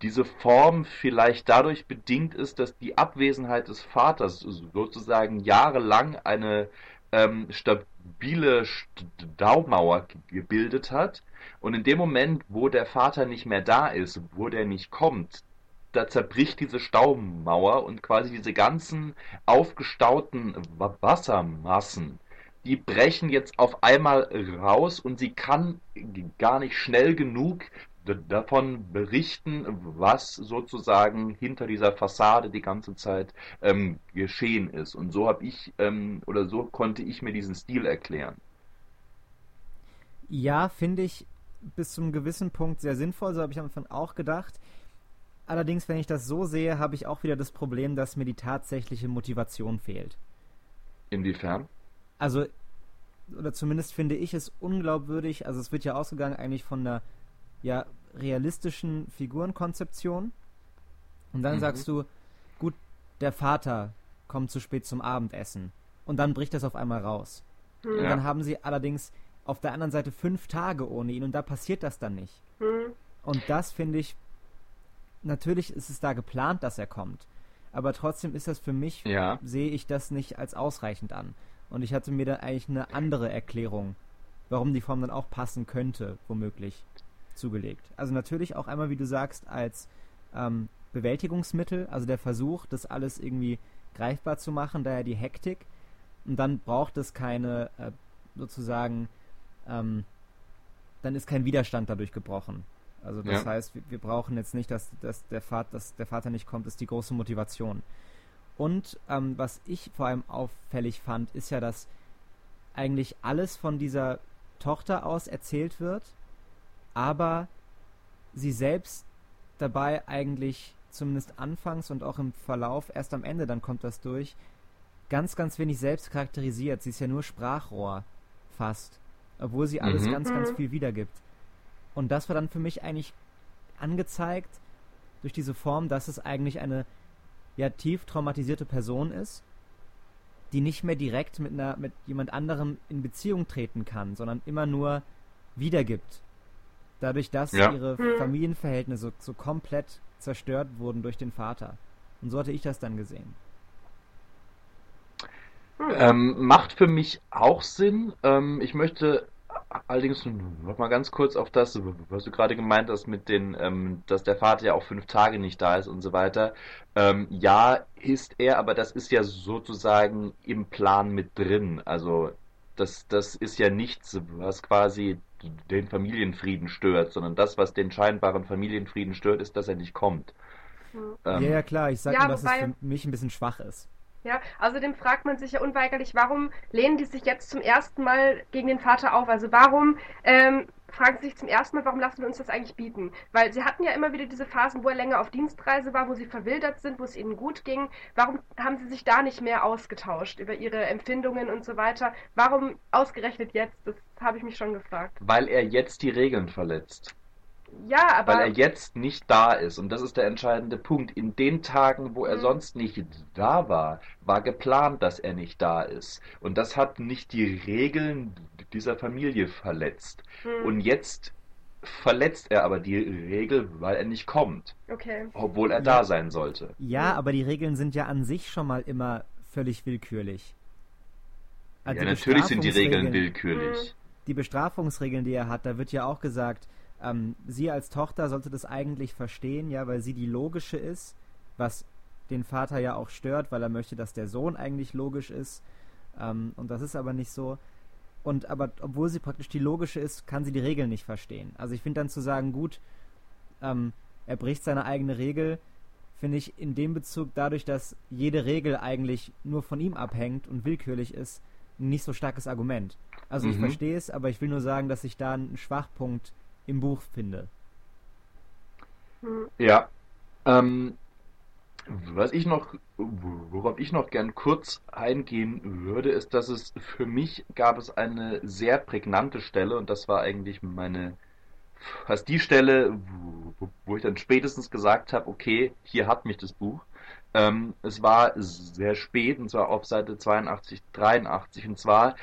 A: diese Form vielleicht dadurch bedingt ist, dass die Abwesenheit des Vaters sozusagen jahrelang eine ähm, stabile Staumauer gebildet hat. Und in dem Moment, wo der Vater nicht mehr da ist, wo der nicht kommt, da zerbricht diese Staumauer und quasi diese ganzen aufgestauten Wa- Wassermassen, die brechen jetzt auf einmal raus und sie kann gar nicht schnell genug davon berichten, was sozusagen hinter dieser Fassade die ganze Zeit ähm, geschehen ist. Und so habe ich ähm, oder so konnte ich mir diesen Stil erklären.
B: Ja, finde ich bis zum gewissen Punkt sehr sinnvoll, so habe ich am Anfang auch gedacht. Allerdings, wenn ich das so sehe, habe ich auch wieder das Problem, dass mir die tatsächliche Motivation fehlt.
A: Inwiefern?
B: Also, oder zumindest finde ich es unglaubwürdig, also es wird ja ausgegangen eigentlich von einer ja, realistischen Figurenkonzeption. Und dann
A: Mhm.
B: sagst du, gut, der Vater kommt zu spät zum Abendessen. Und dann bricht das auf einmal raus. Und
J: Hm.
B: dann haben sie allerdings auf der anderen Seite fünf Tage ohne ihn und da passiert das dann nicht.
J: Hm.
B: Und das finde ich, natürlich ist es da geplant, dass er kommt. Aber trotzdem ist das für mich,
A: Ja.
B: sehe ich das nicht als ausreichend an. Und ich hatte mir da eigentlich eine andere Erklärung, warum die Form dann auch passen könnte, womöglich, zugelegt. Also natürlich auch einmal, wie du sagst, als ähm, Bewältigungsmittel, also der Versuch, das alles irgendwie greifbar zu machen, daher die Hektik. Und dann braucht es keine, äh, sozusagen, ähm, dann ist kein Widerstand dadurch gebrochen. Also das
A: Ja.
B: heißt, wir, wir brauchen jetzt nicht, dass, dass, der Vater, dass der Vater nicht kommt, ist die große Motivation. Und ähm, was ich vor allem auffällig fand, ist ja, dass eigentlich alles von dieser Tochter aus erzählt wird, aber sie selbst dabei eigentlich zumindest anfangs und auch im Verlauf, erst am Ende, dann kommt das durch, ganz, ganz wenig selbst charakterisiert. Sie ist ja nur Sprachrohr fast, obwohl sie alles
A: Mhm.
B: ganz, ganz
J: Mhm.
B: viel wiedergibt. Und das war dann für mich eigentlich angezeigt durch diese Form, dass es eigentlich eine ja tief traumatisierte Person ist, die nicht mehr direkt mit einer mit jemand anderem in Beziehung treten kann, sondern immer nur wiedergibt. Dadurch, dass
A: Ja.
B: ihre
J: Hm.
B: Familienverhältnisse so komplett zerstört wurden durch den Vater. Und so hatte ich das dann gesehen.
A: Ähm, macht für mich auch Sinn. Ähm, ich möchte allerdings noch mal ganz kurz auf das, was du gerade gemeint hast, mit den, ähm, dass der Vater ja auch fünf Tage nicht da ist und so weiter. Ähm, ja, ist er, aber das ist ja sozusagen im Plan mit drin. Also das, das ist ja nichts, was quasi den Familienfrieden stört, sondern das, was den scheinbaren Familienfrieden stört, ist, dass er nicht kommt.
J: Hm.
A: Ähm,
B: ja, ja, klar. Ich sage
J: Ja,
B: nur, dass
J: wobei-
B: es für mich ein bisschen schwach ist.
J: Ja, außerdem fragt man sich ja unweigerlich, warum lehnen die sich jetzt zum ersten Mal gegen den Vater auf? Also warum ähm, fragen sie sich zum ersten Mal, warum lassen wir uns das eigentlich bieten? Weil sie hatten ja immer wieder diese Phasen, wo er länger auf Dienstreise war, wo sie verwildert sind, wo es ihnen gut ging. Warum haben sie sich da nicht mehr ausgetauscht über ihre Empfindungen und so weiter? Warum ausgerechnet jetzt? Das habe ich mich schon gefragt.
A: Weil er jetzt die Regeln verletzt.
J: Ja, aber.
A: Weil er jetzt nicht da ist. Und das ist der entscheidende Punkt. In den Tagen, wo er mhm. sonst nicht da war, war geplant, dass er nicht da ist. Und das hat nicht die Regeln dieser Familie verletzt. Mhm. Und jetzt verletzt er aber die Regel, weil er nicht kommt.
J: Okay.
A: Obwohl er da sein sollte.
B: Ja, aber die Regeln sind ja an sich schon mal immer völlig willkürlich.
A: Also ja, natürlich sind die Regeln willkürlich.
B: Mhm. Die Bestrafungsregeln, die er hat, da wird ja auch gesagt, ähm, sie als Tochter sollte das eigentlich verstehen, ja, weil sie die logische ist, was den Vater ja auch stört, weil er möchte, dass der Sohn eigentlich logisch ist. Ähm, und das ist aber nicht so. Und aber obwohl sie praktisch die logische ist, kann sie die Regeln nicht verstehen. Also ich finde dann zu sagen, gut, ähm, er bricht seine eigene Regel, finde ich in dem Bezug dadurch, dass jede Regel eigentlich nur von ihm abhängt und willkürlich ist, ein nicht so starkes Argument. Also mhm. ich verstehe es, aber ich will nur sagen, dass ich da einen Schwachpunkt im Buch finde.
A: Ja. Ähm, was ich noch, worauf ich noch gern kurz eingehen würde, ist, dass es für mich gab es eine sehr prägnante Stelle und das war eigentlich meine, fast die Stelle, wo, ich dann spätestens gesagt habe, okay, hier hat mich das Buch. Ähm, es war sehr spät und zwar auf Seite 82, 83 und zwar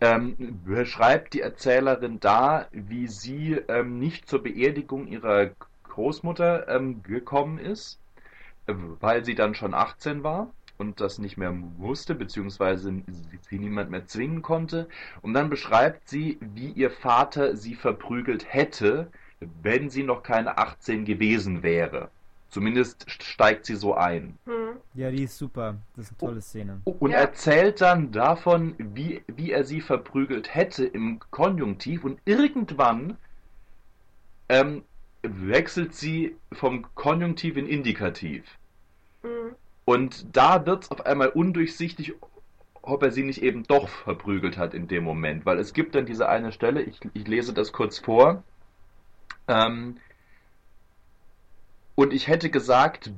A: ähm, beschreibt die Erzählerin da, wie sie ähm, nicht zur Beerdigung ihrer Großmutter ähm, gekommen ist, weil sie dann schon 18 war und das nicht mehr musste, beziehungsweise sie niemand mehr zwingen konnte. Und dann beschreibt sie, wie ihr Vater sie verprügelt hätte, wenn sie noch keine 18 gewesen wäre. Zumindest steigt sie so ein.
B: Hm. Ja, die ist super. Das ist eine tolle Szene.
A: Und ja. erzählt dann davon, wie, wie er sie verprügelt hätte im Konjunktiv und irgendwann ähm, wechselt sie vom Konjunktiv in Indikativ. Mhm. Und da wird es auf einmal undurchsichtig, ob er sie nicht eben doch verprügelt hat in dem Moment. Weil es gibt dann diese eine Stelle, ich, ich lese das kurz vor. Ähm, und ich hätte gesagt,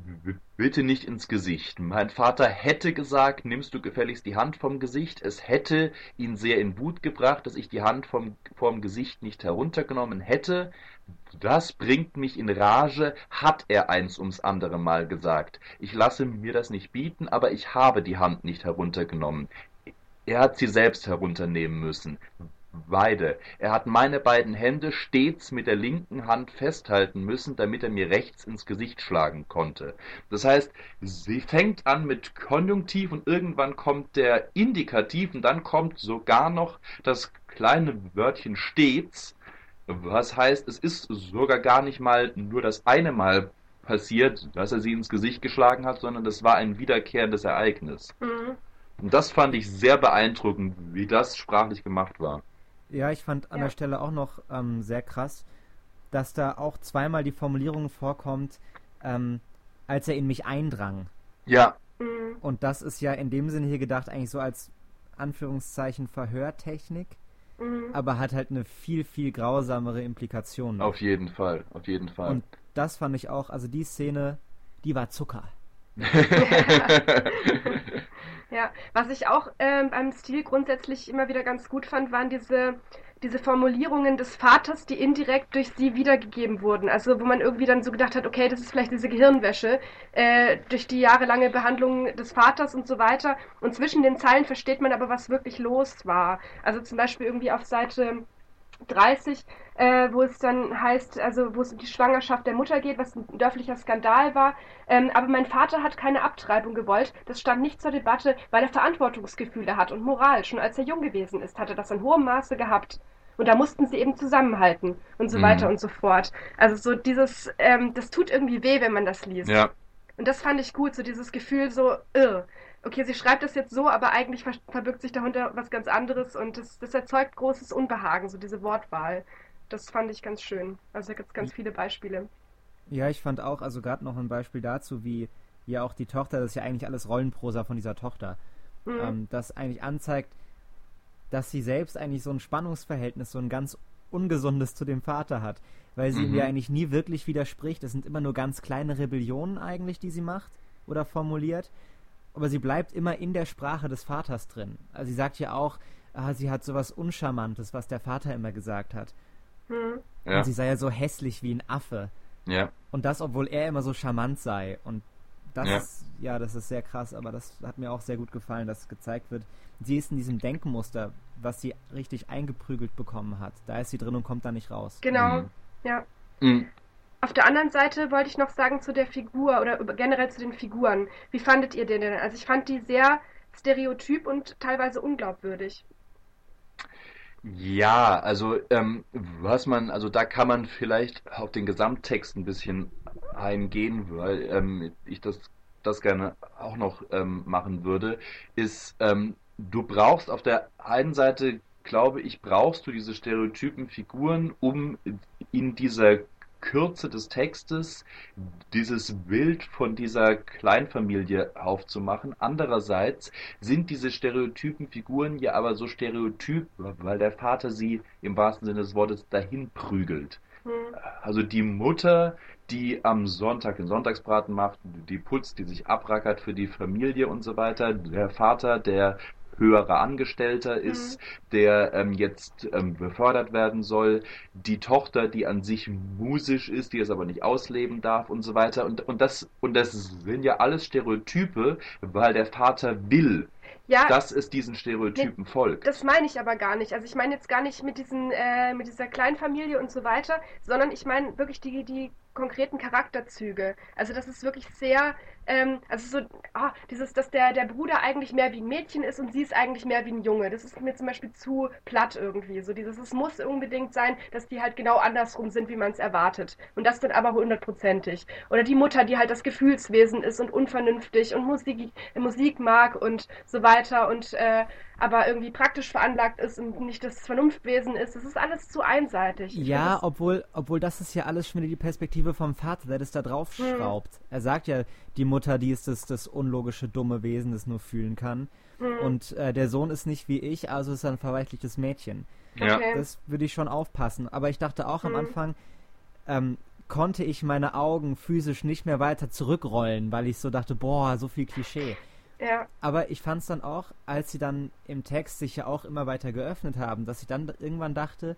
A: bitte nicht ins Gesicht. Mein Vater hätte gesagt, nimmst du gefälligst die Hand vom Gesicht. Es hätte ihn sehr in Wut gebracht, dass ich die Hand vom, vom Gesicht nicht heruntergenommen hätte. Das bringt mich in Rage, hat er eins ums andere Mal gesagt. Ich lasse mir das nicht bieten, aber ich habe die Hand nicht heruntergenommen. Er hat sie selbst herunternehmen müssen beide. Er hat meine beiden Hände stets mit der linken Hand festhalten müssen, damit er mir rechts ins Gesicht schlagen konnte. Das heißt, sie fängt an mit Konjunktiv und irgendwann kommt der Indikativ und dann kommt sogar noch das kleine Wörtchen stets, was heißt, es ist sogar gar nicht mal nur das eine Mal passiert, dass er sie ins Gesicht geschlagen hat, sondern das war ein wiederkehrendes Ereignis. Mhm. Und das fand ich sehr beeindruckend, wie das sprachlich gemacht war.
B: Ja, ich fand an ja. der Stelle auch noch ähm, sehr krass, dass da auch zweimal die Formulierung vorkommt, ähm, als er in mich eindrang.
A: Ja.
B: Mhm. Und das ist ja in dem Sinne hier gedacht eigentlich so als Anführungszeichen Verhörtechnik, mhm. aber hat halt eine viel, viel grausamere Implikation.
A: Auf jeden Fall, auf jeden Fall.
B: Und das fand ich auch, also die Szene, die war Zucker.
J: Ja, was ich auch ähm, beim Stil grundsätzlich immer wieder ganz gut fand, waren diese, diese Formulierungen des Vaters, die indirekt durch sie wiedergegeben wurden. Also wo man irgendwie dann so gedacht hat, okay, das ist vielleicht diese Gehirnwäsche äh, durch die jahrelange Behandlung des Vaters und so weiter. Und zwischen den Zeilen versteht man aber, was wirklich los war. Also zum Beispiel irgendwie auf Seite 30, äh, wo es dann heißt, also wo es um die Schwangerschaft der Mutter geht, was ein dörflicher Skandal war. Ähm, aber mein Vater hat keine Abtreibung gewollt. Das stand nicht zur Debatte, weil er Verantwortungsgefühle hat und Moral. Schon als er jung gewesen ist, hat er das in hohem Maße gehabt. Und da mussten sie eben zusammenhalten und so mhm. weiter und so fort. Also so dieses, ähm, das tut irgendwie weh, wenn man das liest.
A: Ja.
J: Und das fand ich gut, so dieses Gefühl so, irr okay, sie schreibt das jetzt so, aber eigentlich ver verbirgt sich dahinter was ganz anderes und das, das erzeugt großes Unbehagen, so diese Wortwahl. Das fand ich ganz schön. Also da gibt es ganz viele Beispiele.
B: Ja, ich fand auch, also gerade noch ein Beispiel dazu, wie ja auch die Tochter, das ist ja eigentlich alles Rollenprosa von dieser Tochter, mhm. ähm, das eigentlich anzeigt, dass sie selbst eigentlich so ein Spannungsverhältnis, so ein ganz Ungesundes zu dem Vater hat, weil sie
A: Mhm.
B: ihm ja eigentlich nie wirklich widerspricht. Es sind immer nur ganz kleine Rebellionen eigentlich, die sie macht oder formuliert. Aber sie bleibt immer in der Sprache des Vaters drin. Also sie sagt ja auch, ah, sie hat sowas Uncharmantes, was der Vater immer gesagt hat.
J: Hm.
A: Ja.
B: Und sie sei ja so hässlich wie ein Affe.
A: Ja.
B: Und das, obwohl er immer so charmant sei. Und das
A: Ja.
B: ist, ja, das ist sehr krass, aber das hat mir auch sehr gut gefallen, dass gezeigt wird. Sie ist in diesem Denkmuster, was sie richtig eingeprügelt bekommen hat. Da ist sie drin und kommt da nicht raus.
J: Genau,
A: Mhm.
J: ja.
A: Mhm.
J: Auf der anderen Seite wollte ich noch sagen zu der Figur oder generell zu den Figuren. Wie fandet ihr den denn? Also ich fand die sehr stereotyp und teilweise unglaubwürdig.
A: Ja, also ähm, was man, also da kann man vielleicht auf den Gesamttext ein bisschen eingehen, weil ähm, ich das, das gerne auch noch ähm, machen würde, ist, ähm, du brauchst auf der einen Seite, glaube ich, brauchst du diese stereotypen Figuren, um in dieser Kürze des Textes dieses Bild von dieser Kleinfamilie aufzumachen. Andererseits sind diese stereotypen Figuren ja aber so stereotyp, weil der Vater sie im wahrsten Sinne des Wortes dahin prügelt.
J: Hm.
A: Also die Mutter, die am Sonntag den Sonntagsbraten macht, die putzt, die sich abrackert für die Familie und so weiter. Der Vater, der höherer Angestellter ist, der ähm, jetzt ähm, befördert werden soll. Die Tochter, die an sich musisch ist, die es aber nicht ausleben darf und so weiter. Und, und, das, und das sind ja alles Stereotype, weil der Vater will,
J: Ja,
A: dass es diesen Stereotypen folgt.
J: das meine ich aber gar nicht. Also ich meine jetzt gar nicht mit diesen, äh, mit dieser Kleinfamilie und so weiter, sondern ich meine wirklich die, die konkreten Charakterzüge. Also das ist wirklich sehr, ähm, also so, ah, dieses, dass der, der Bruder eigentlich mehr wie ein Mädchen ist und sie ist eigentlich mehr wie ein Junge. Das ist mir zum Beispiel zu platt irgendwie. So dieses, es muss unbedingt sein, dass die halt genau andersrum sind, wie man es erwartet. Und das dann aber hundertprozentig. Oder die Mutter, die halt das Gefühlswesen ist und unvernünftig und Musik, Musik mag und so weiter und äh, aber irgendwie praktisch veranlagt ist und nicht das Vernunftwesen ist. Das ist alles zu einseitig. Ich
B: Ja, obwohl, obwohl das ist ja alles schon wieder die Perspektive vom Vater, der das da drauf schraubt. Er sagt ja, die Mutter, die ist das, das unlogische, dumme Wesen, das nur fühlen kann. Und äh, der Sohn ist nicht wie ich, also ist er ein verweichlichtes Mädchen.
A: Ja.
J: Okay.
B: Das würde ich schon aufpassen. Aber ich dachte auch am
J: Mhm.
B: Anfang, ähm, konnte ich meine Augen physisch nicht mehr weiter zurückrollen, weil ich so dachte, boah, so viel Klischee.
J: Ja.
B: Aber ich fand es dann auch, als sie dann im Text sich ja auch immer weiter geöffnet haben, dass ich dann irgendwann dachte,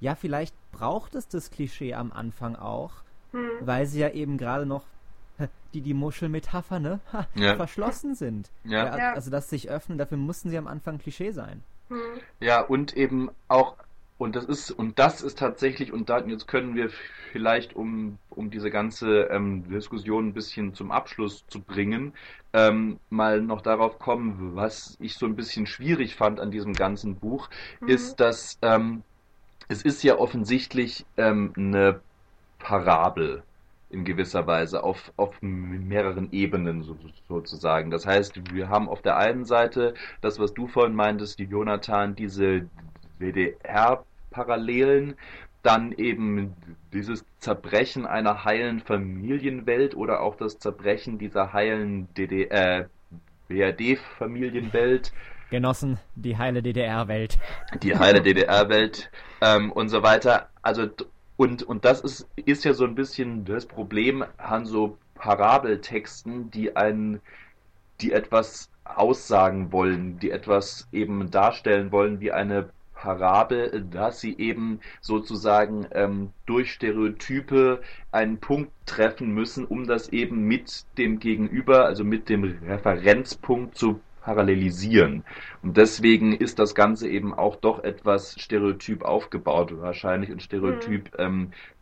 B: ja, vielleicht braucht es das Klischee am Anfang auch,
J: Hm.
B: weil sie ja eben gerade noch die die Muschelmetapher, ne, ha,
A: Ja.
B: verschlossen sind.
A: Ja.
J: Ja.
B: Also das sich öffnen, dafür mussten sie am Anfang Klischee sein.
J: Hm.
A: Ja, und eben auch, und das ist, und das ist tatsächlich, und da, jetzt können wir vielleicht, um, um diese ganze ähm, Diskussion ein bisschen zum Abschluss zu bringen, ähm, mal noch darauf kommen, was ich so ein bisschen schwierig fand an diesem ganzen Buch,
J: Mhm.
A: ist, dass ähm, es ist ja offensichtlich ähm, eine Parabel in gewisser Weise auf, auf mehreren Ebenen so, sozusagen. Das heißt, wir haben auf der einen Seite das, was du vorhin meintest, die Jonathan, diese DDR-Parallelen, dann eben dieses Zerbrechen einer heilen Familienwelt oder auch das Zerbrechen dieser heilen DDR, BRD-Familienwelt
B: Genossen, die heile DDR-Welt.
A: die heile DDR-Welt ähm, und so weiter. Also und und das ist ist ja so ein bisschen das Problem an so Parabeltexten, die einen, die etwas aussagen wollen, die etwas eben darstellen wollen wie eine Parabel, dass sie eben sozusagen ähm, durch Stereotype einen Punkt treffen müssen, um das eben mit dem Gegenüber, also mit dem Referenzpunkt zu parallelisieren. Und deswegen ist das Ganze eben auch doch etwas stereotyp aufgebaut wahrscheinlich und stereotyp ähm, k-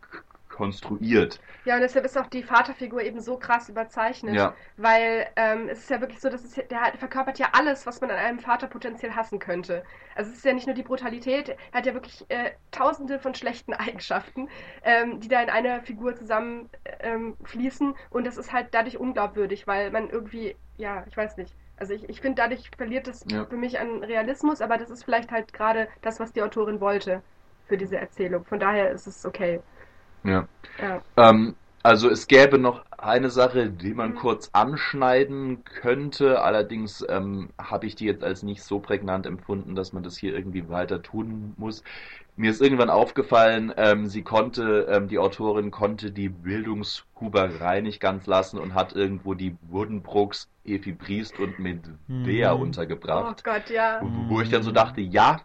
A: konstruiert.
J: Ja, und deshalb ist auch die Vaterfigur eben so krass überzeichnet,
A: Ja.
J: weil ähm, es ist ja wirklich so, dass es, der verkörpert ja alles, was man an einem Vater potenziell hassen könnte. Also es ist ja nicht nur die Brutalität, er hat ja wirklich äh, tausende von schlechten Eigenschaften, ähm, die da in eine Figur zusammen ähm, fließen und das ist halt dadurch unglaubwürdig, weil man irgendwie, ja, ich weiß nicht. Also ich, ich finde, dadurch verliert es
A: Ja.
J: für mich an Realismus, aber das ist vielleicht halt gerade das, was die Autorin wollte für diese Erzählung. Von daher ist es okay.
A: Ja.
J: Ja.
A: Ähm, also es gäbe noch eine Sache, die man
J: Mhm.
A: kurz anschneiden könnte. Allerdings ähm, habe ich die jetzt als nicht so prägnant empfunden, dass man das hier irgendwie weiter tun muss. Mir ist irgendwann aufgefallen, ähm, sie konnte, ähm, die Autorin konnte die Bildungshuberei nicht ganz lassen und hat irgendwo die Buddenbrooks, Efi Briest und Medea
B: Mhm.
J: Oh
A: untergebracht.
J: Gott, ja.
A: Wo ich dann so dachte, ja,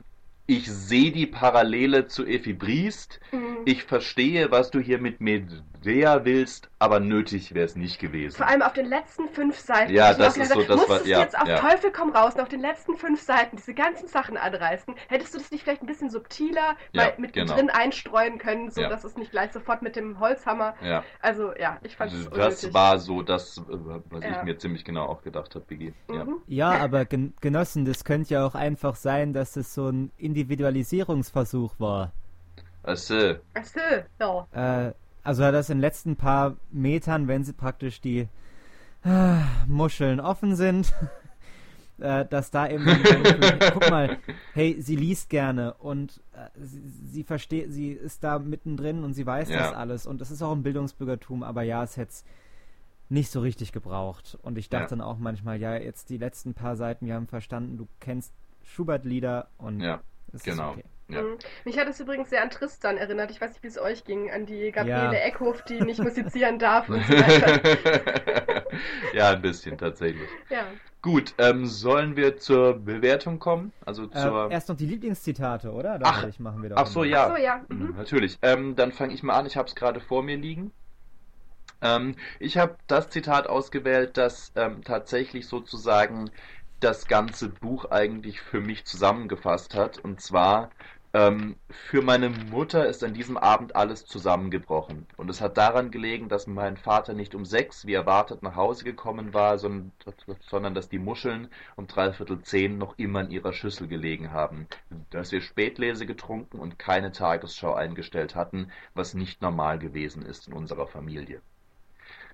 A: ich sehe die Parallele zu Effi Briest.
J: Mhm.
A: Ich verstehe, was du hier mit Medea willst, aber nötig wäre es nicht gewesen.
J: Vor allem auf den letzten fünf Seiten.
A: Ja, das ist so, das
J: musstest
A: war- ja,
J: du jetzt auf
A: ja.
J: Teufel komm raus, auf den letzten fünf Seiten diese ganzen Sachen anreißen? Hättest du das nicht vielleicht ein bisschen subtiler
A: Ja,
J: mal mit
A: genau.
J: drin einstreuen können, so
A: Ja.
J: dass es nicht gleich sofort mit dem Holzhammer.
A: Ja,
J: Also ja, ich fand es
A: das
J: unnötig.
A: war so das, äh, was ich mir ziemlich genau auch gedacht habe, Biggie. Ja.
J: Mhm.
B: Ja, aber Gen Genossen, das könnte ja auch einfach sein, dass es so ein Individualisierungsversuch war.
A: Also,
J: Ach so, ja.
B: Äh, also dass in den letzten paar Metern, wenn sie praktisch die äh, Muscheln offen sind, äh, dass da eben guck mal, hey, sie liest gerne und äh, sie, sie versteht, sie ist da mittendrin und sie weiß
A: Ja.
B: das alles und es ist auch ein Bildungsbürgertum, aber ja, es hätte nicht so richtig gebraucht und ich dachte
A: Ja.
B: dann auch manchmal, ja, jetzt die letzten paar Seiten, wir haben verstanden, du kennst Schubert-Lieder und
A: ja,
B: es
A: genau.
B: ist okay.
A: Ja.
J: Mhm. Mich hat es übrigens sehr an Tristan erinnert. Ich weiß nicht, wie es euch ging, an die Gabriele
B: Ja.
J: Eckhoff, die nicht musizieren darf und so weiter.
A: ja, ein bisschen tatsächlich.
J: Ja.
A: Gut, ähm, sollen wir zur Bewertung kommen? Also zur.
B: Äh, erst noch die Lieblingszitate, oder?
A: Ach.
B: Dachte ich, machen wir doch
A: Ach so, ja.
J: Ach so, ja.
A: Mhm,
J: Mhm.
A: Natürlich. Ähm, dann fange ich mal an. Ich habe es gerade vor mir liegen. Ähm, ich habe das Zitat ausgewählt, das ähm, tatsächlich sozusagen das ganze Buch eigentlich für mich zusammengefasst hat. Und zwar, ähm, für meine Mutter ist an diesem Abend alles zusammengebrochen. Und es hat daran gelegen, dass mein Vater nicht um sechs, wie erwartet, nach Hause gekommen war, sondern, sondern dass die Muscheln um dreiviertel zehn noch immer in ihrer Schüssel gelegen haben. Dass wir Spätlese getrunken und keine Tagesschau eingestellt hatten, was nicht normal gewesen ist in unserer Familie.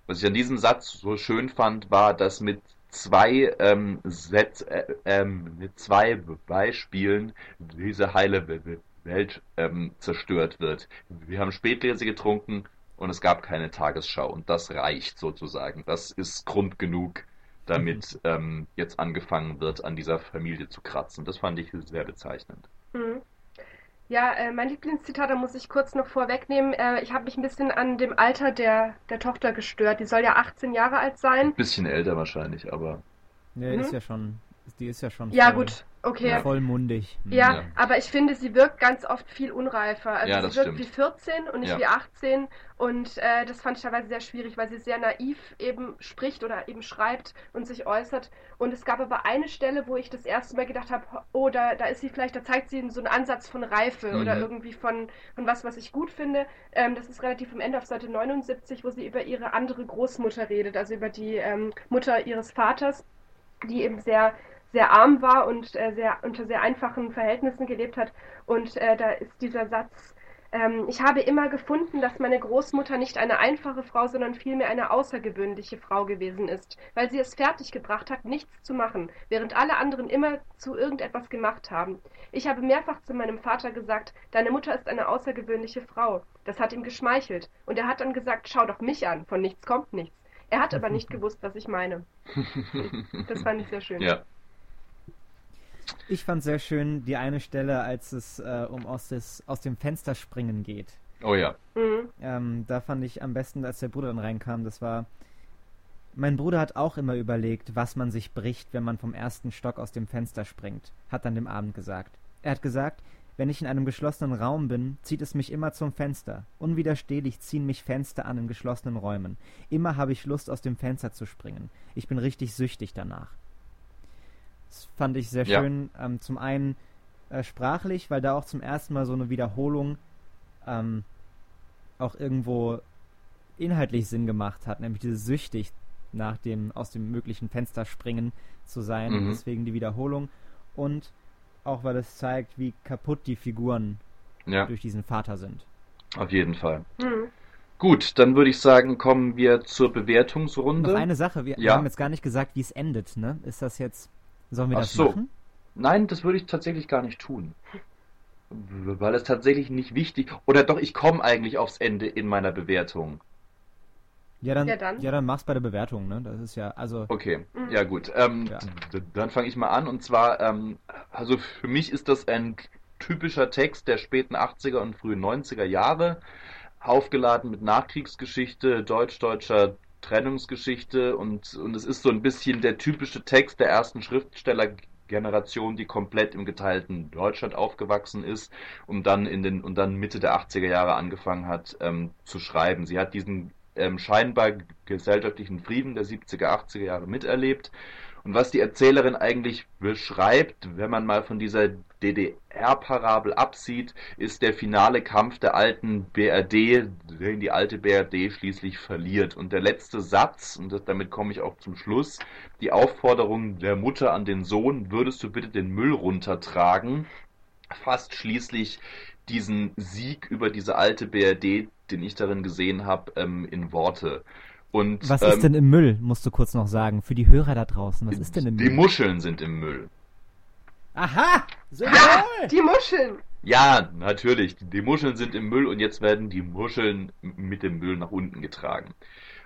A: Was ich an diesem Satz so schön fand, war, dass mit zwei ähm, Sätz, äh, ähm, mit zwei Beispielen diese heile Welt ähm, zerstört wird. Wir haben Spätlese getrunken und es gab keine Tagesschau und das reicht sozusagen. Das ist Grund genug, damit ähm, jetzt angefangen wird, an dieser Familie zu kratzen. Das fand ich sehr bezeichnend.
J: Mhm. Ja, äh, mein Lieblingszitat, da muss ich kurz noch vorwegnehmen. Äh, ich habe mich ein bisschen an dem Alter der, der Tochter gestört. Die soll ja 18 Jahre alt sein.
A: Bisschen älter wahrscheinlich, aber
B: Nee,
J: Mhm.
B: ist ja schon, die ist ja schon
J: Ja,
B: voll,
J: gut, okay.
A: Ja.
B: vollmundig. Hm.
J: Ja,
A: Ja.
J: aber ich finde, sie wirkt ganz oft viel unreifer. Also
A: Ja,
J: sie wirkt
A: stimmt.
J: wie 14 und nicht
A: Ja.
J: wie 18. Und äh, das fand ich teilweise sehr schwierig, weil sie sehr naiv eben spricht oder eben schreibt und sich äußert. Und es gab aber eine Stelle, wo ich das erste Mal gedacht habe, oh, da, da ist sie vielleicht, da zeigt sie so einen Ansatz von Reife
A: Mhm.
J: oder irgendwie von, von was, was ich gut finde. Ähm, das ist relativ am Ende auf Seite 79, wo sie über ihre andere Großmutter redet, also über die ähm, Mutter ihres Vaters die eben sehr, sehr arm war und äh, sehr, unter sehr einfachen Verhältnissen gelebt hat. Und äh, da ist dieser Satz, ähm, ich habe immer gefunden, dass meine Großmutter nicht eine einfache Frau, sondern vielmehr eine außergewöhnliche Frau gewesen ist, weil sie es fertiggebracht hat, nichts zu machen, während alle anderen immer zu irgendetwas gemacht haben. Ich habe mehrfach zu meinem Vater gesagt, deine Mutter ist eine außergewöhnliche Frau. Das hat ihm geschmeichelt. Und er hat dann gesagt, schau doch mich an, von nichts kommt nichts. Er hat aber nicht gewusst, was ich meine. Das fand ich sehr schön.
A: ja.
B: Ich fand sehr schön die eine Stelle, als es äh, um aus, des, aus dem Fenster springen geht.
A: Oh ja.
J: Mhm.
B: Ähm, da fand ich am besten, als der Bruder dann reinkam, das war. Mein Bruder hat auch immer überlegt, was man sich bricht, wenn man vom ersten Stock aus dem Fenster springt, hat an dem Abend gesagt. Er hat gesagt, wenn ich in einem geschlossenen Raum bin, zieht es mich immer zum Fenster. Unwiderstehlich ziehen mich Fenster an in geschlossenen Räumen. Immer habe ich Lust, aus dem Fenster zu springen. Ich bin richtig süchtig danach. Das fand ich sehr
A: Ja.
B: schön. Ähm, zum einen äh, sprachlich, weil da auch zum ersten Mal so eine Wiederholung ähm, auch irgendwo inhaltlich Sinn gemacht hat, nämlich dieses süchtig nach dem aus dem möglichen Fenster springen zu sein.
A: Mhm.
B: Deswegen die Wiederholung und auch weil es zeigt, wie kaputt die Figuren
A: Ja,
B: durch diesen Vater sind.
A: auf jeden Fall.
J: Mhm.
A: Gut, dann würde ich sagen, kommen wir zur Bewertungsrunde.
B: Noch eine Sache, wir, wir
A: Ja.
B: haben jetzt gar nicht gesagt, wie es endet, ne? Ist das jetzt. Sollen wir
A: Ach
B: das
A: so.
B: machen?
A: Nein, das würde ich tatsächlich gar nicht tun. Weil es tatsächlich nicht wichtig. Oder doch, ich komme eigentlich aufs Ende in meiner Bewertung.
B: Ja, dann,
J: Ja, dann.
B: ja, dann mach's bei der Bewertung, ne? Das ist ja, also.
A: Okay,
J: Mhm.
A: ja gut. Ähm,
B: Ja.
A: Dann fange ich mal an. Und zwar, ähm, also für mich ist das ein typischer Text der späten 80er und frühen 90er Jahre, aufgeladen mit Nachkriegsgeschichte, deutsch-deutscher Trennungsgeschichte und, und es ist so ein bisschen der typische Text der ersten Schriftstellergeneration, die komplett im geteilten Deutschland aufgewachsen ist und dann in den und dann Mitte der 80er Jahre angefangen hat ähm, zu schreiben. Sie hat diesen ähm, scheinbar gesellschaftlichen Frieden der 70er, 80er Jahre miterlebt. Und was die Erzählerin eigentlich beschreibt, wenn man mal von dieser DDR-Parabel absieht, ist der finale Kampf der alten BRD, den die alte BRD schließlich verliert. Und der letzte Satz, und damit komme ich auch zum Schluss, die Aufforderung der Mutter an den Sohn, würdest du bitte den Müll runtertragen, fasst schließlich diesen Sieg über diese alte BRD, den ich darin gesehen habe, ähm, in Worte. Und,
B: Was
A: ähm,
B: ist denn im Müll, musst du kurz noch sagen, für die Hörer da draußen. Was ist denn im
A: Die
B: Müll?
A: Muscheln sind im Müll.
B: Aha! So
J: Ha! Die Muscheln!
A: Ja, natürlich. Die Muscheln sind im Müll und jetzt werden die Muscheln mit dem Müll nach unten getragen.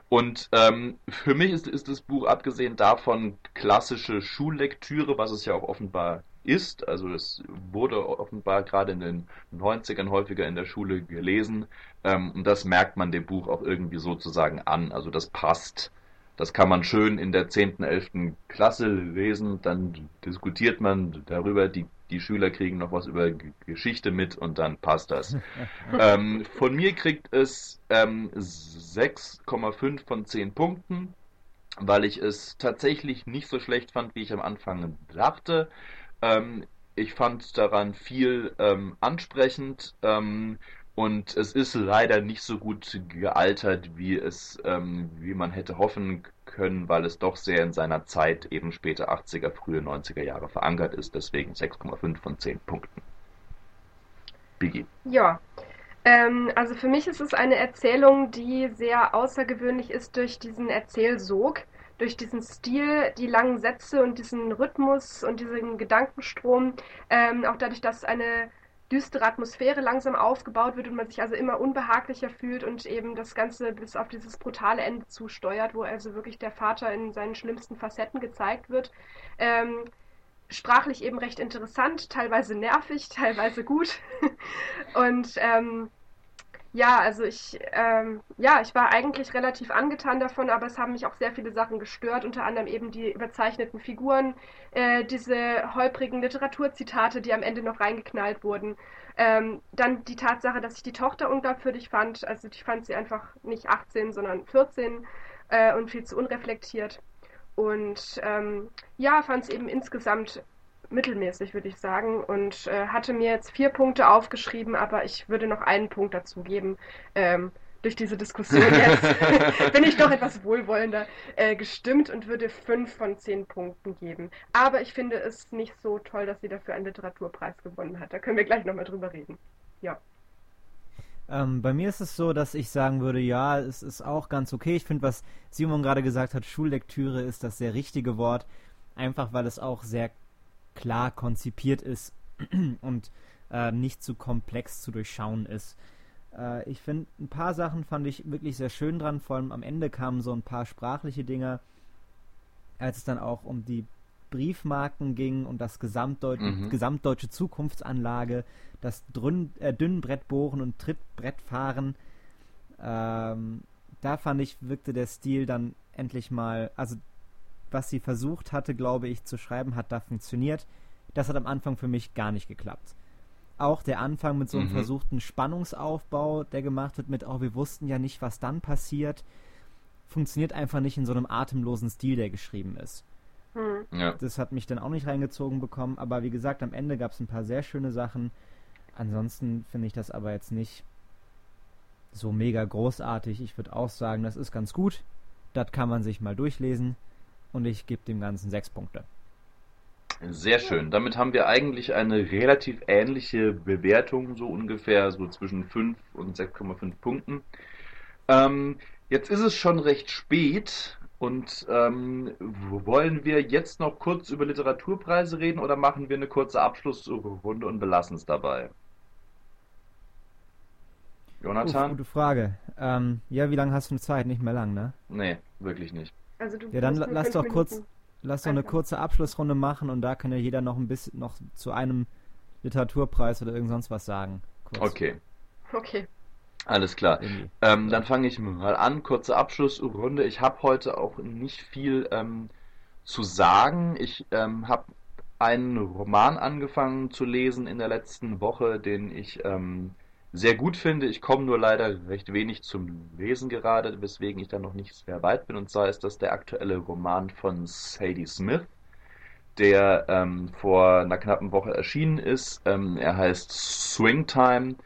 A: Und ähm, für mich ist, ist das Buch abgesehen davon klassische Schullektüre, was es ja auch offenbar ist. Also es wurde offenbar gerade in den 90ern häufiger in der Schule gelesen. Ähm, und das merkt man dem Buch auch irgendwie sozusagen an. Also das passt. Das kann man schön in der 10., 11. Klasse lesen. Dann diskutiert man darüber. Die, die Schüler kriegen noch was über G- Geschichte mit und dann passt das. ähm, von mir kriegt es ähm, 6,5 von 10 Punkten, weil ich es tatsächlich nicht so schlecht fand, wie ich am Anfang dachte. Ähm, ich fand daran viel ähm, ansprechend ähm, und es ist leider nicht so gut gealtert, wie es, ähm, wie man hätte hoffen können, weil es doch sehr in seiner Zeit, eben späte 80er, frühe 90er Jahre verankert ist. Deswegen 6,5 von 10 Punkten. Biggie.
J: Ja. Ähm, also für mich ist es eine Erzählung, die sehr außergewöhnlich ist durch diesen Erzählsog, durch diesen Stil, die langen Sätze und diesen Rhythmus und diesen Gedankenstrom. Ähm, auch dadurch, dass eine düstere Atmosphäre langsam aufgebaut wird und man sich also immer unbehaglicher fühlt und eben das Ganze bis auf dieses brutale Ende zusteuert, wo also wirklich der Vater in seinen schlimmsten Facetten gezeigt wird. Ähm, sprachlich eben recht interessant, teilweise nervig, teilweise gut. Und ähm, ja, also ich, ähm, ja, ich war eigentlich relativ angetan davon, aber es haben mich auch sehr viele Sachen gestört, unter anderem eben die überzeichneten Figuren, äh, diese holprigen Literaturzitate, die am Ende noch reingeknallt wurden. Ähm, dann die Tatsache, dass ich die Tochter unglaubwürdig fand, also ich fand sie einfach nicht 18, sondern 14 äh, und viel zu unreflektiert. Und ähm, ja, fand es eben insgesamt mittelmäßig, würde ich sagen. Und äh, hatte mir jetzt vier Punkte aufgeschrieben, aber ich würde noch einen Punkt dazu geben. Ähm, durch diese Diskussion jetzt bin ich doch etwas wohlwollender äh, gestimmt und würde fünf von zehn Punkten geben. Aber ich finde es nicht so toll, dass sie dafür einen Literaturpreis gewonnen hat. Da können wir gleich nochmal drüber reden. Ja.
B: Ähm, bei mir ist es so, dass ich sagen würde, ja, es ist auch ganz okay. Ich finde, was Simon gerade gesagt hat, Schullektüre ist das sehr richtige Wort. Einfach weil es auch sehr klar konzipiert ist und äh, nicht zu komplex zu durchschauen ist. Äh, ich finde, ein paar Sachen fand ich wirklich sehr schön dran. Vor allem am Ende kamen so ein paar sprachliche Dinge, als es dann auch um die Briefmarken ging und das Gesamtdeut
A: Mhm.
B: gesamtdeutsche Zukunftsanlage, das Drün äh, Dünnbrettbohren und Trittbrettfahren. Ähm, da fand ich, wirkte der Stil dann endlich mal, also was sie versucht hatte, glaube ich, zu schreiben, hat da funktioniert. Das hat am Anfang für mich gar nicht geklappt. Auch der Anfang mit so einem
A: Mhm.
B: versuchten Spannungsaufbau, der gemacht wird mit, oh, wir wussten ja nicht, was dann passiert, funktioniert einfach nicht in so einem atemlosen Stil, der geschrieben ist.
J: Hm.
A: Ja.
B: Das hat mich dann auch nicht reingezogen bekommen, aber wie gesagt, am Ende gab es ein paar sehr schöne Sachen. Ansonsten finde ich das aber jetzt nicht so mega großartig. Ich würde auch sagen, das ist ganz gut. Das kann man sich mal durchlesen. Und ich gebe dem Ganzen sechs Punkte.
A: Sehr schön. Damit haben wir eigentlich eine relativ ähnliche Bewertung, so ungefähr so zwischen 5 und 6,5 Punkten. Ähm, jetzt ist es schon recht spät und ähm, wollen wir jetzt noch kurz über Literaturpreise reden oder machen wir eine kurze Abschlussrunde und belassen es dabei? Jonathan?
B: Uff, gute Frage. Ähm, ja, wie lange hast du Zeit? Nicht mehr lang, ne?
A: Nee, wirklich nicht.
J: Also du
B: Ja, dann lass doch kurz, lass doch eine kurze Abschlussrunde machen und da kann ja jeder noch ein bisschen noch zu einem Literaturpreis oder irgend sonst was sagen. Kurz.
A: Okay,
J: Okay.
A: alles klar. Ähm, dann fange ich mal an. Kurze Abschlussrunde. Ich habe heute auch nicht viel ähm, zu sagen. Ich ähm, habe einen Roman angefangen zu lesen in der letzten Woche, den ich ähm, sehr gut finde. Ich komme nur leider recht wenig zum Lesen gerade, weswegen ich da noch nicht sehr weit bin. Und zwar ist das der aktuelle Roman von Sadie Smith, der ähm, vor einer knappen Woche erschienen ist. Ähm, er heißt Swing Time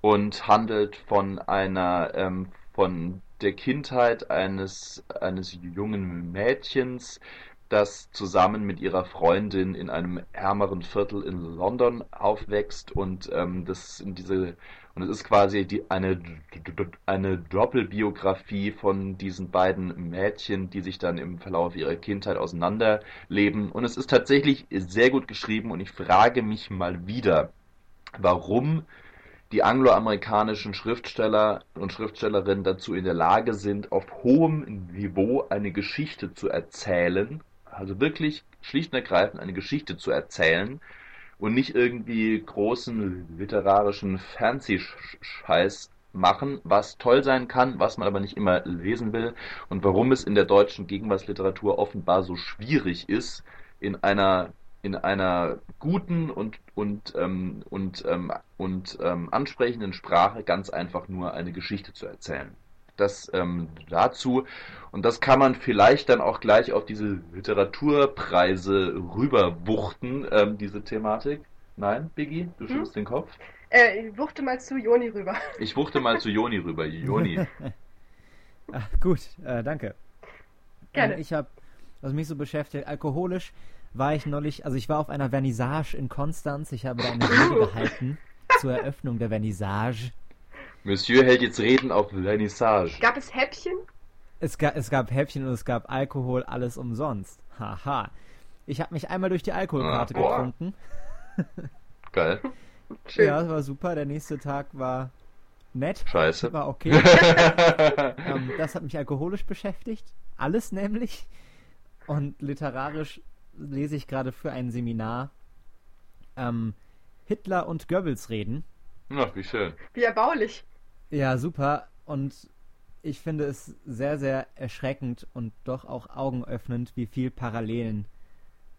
A: und handelt von einer ähm, von der Kindheit eines eines jungen Mädchens, das zusammen mit ihrer Freundin in einem ärmeren Viertel in London aufwächst und ähm, das in diese und es ist quasi die, eine eine Doppelbiografie von diesen beiden Mädchen, die sich dann im Verlauf ihrer Kindheit auseinanderleben. Und es ist tatsächlich sehr gut geschrieben und ich frage mich mal wieder, warum die angloamerikanischen Schriftsteller und Schriftstellerinnen dazu in der Lage sind, auf hohem Niveau eine Geschichte zu erzählen, also wirklich schlicht und ergreifend eine Geschichte zu erzählen und nicht irgendwie großen literarischen Fancy-Scheiß machen, was toll sein kann, was man aber nicht immer lesen will und warum es in der deutschen Gegenwartsliteratur offenbar so schwierig ist, in einer in einer guten und und ähm, und ähm, und ähm, ansprechenden Sprache ganz einfach nur eine Geschichte zu erzählen. Das ähm, dazu und das kann man vielleicht dann auch gleich auf diese Literaturpreise rüberwuchten, ähm, diese Thematik. Nein, Biggie, du schüttelst den Kopf.
J: Äh, ich wuchte mal zu Joni rüber.
A: Ich wuchte mal zu Joni rüber. Joni.
B: Ah, gut, äh, danke.
J: Gerne.
B: Ähm, ich habe, was mich so beschäftigt, alkoholisch war ich neulich, also ich war auf einer Vernissage in Konstanz. Ich habe da eine Rede gehalten zur Eröffnung der Vernissage.
A: Monsieur hält jetzt Reden auf Vernissage.
J: Gab es Häppchen?
B: Es, ga, es gab Häppchen und es gab Alkohol, alles umsonst. Haha. Ich habe mich einmal durch die Alkoholkarte
A: Ah,
B: getrunken.
A: Geil.
J: Schön.
B: Ja, das war super. Der nächste Tag war nett.
A: Scheiße.
B: War okay. ähm, das hat mich alkoholisch beschäftigt. Alles nämlich. Und literarisch lese ich gerade für ein Seminar ähm, Hitler und Goebbels reden.
A: Ach, wie schön.
J: Wie erbaulich.
B: Ja, super. Und ich finde es sehr, sehr erschreckend und doch auch augenöffnend, wie viel Parallelen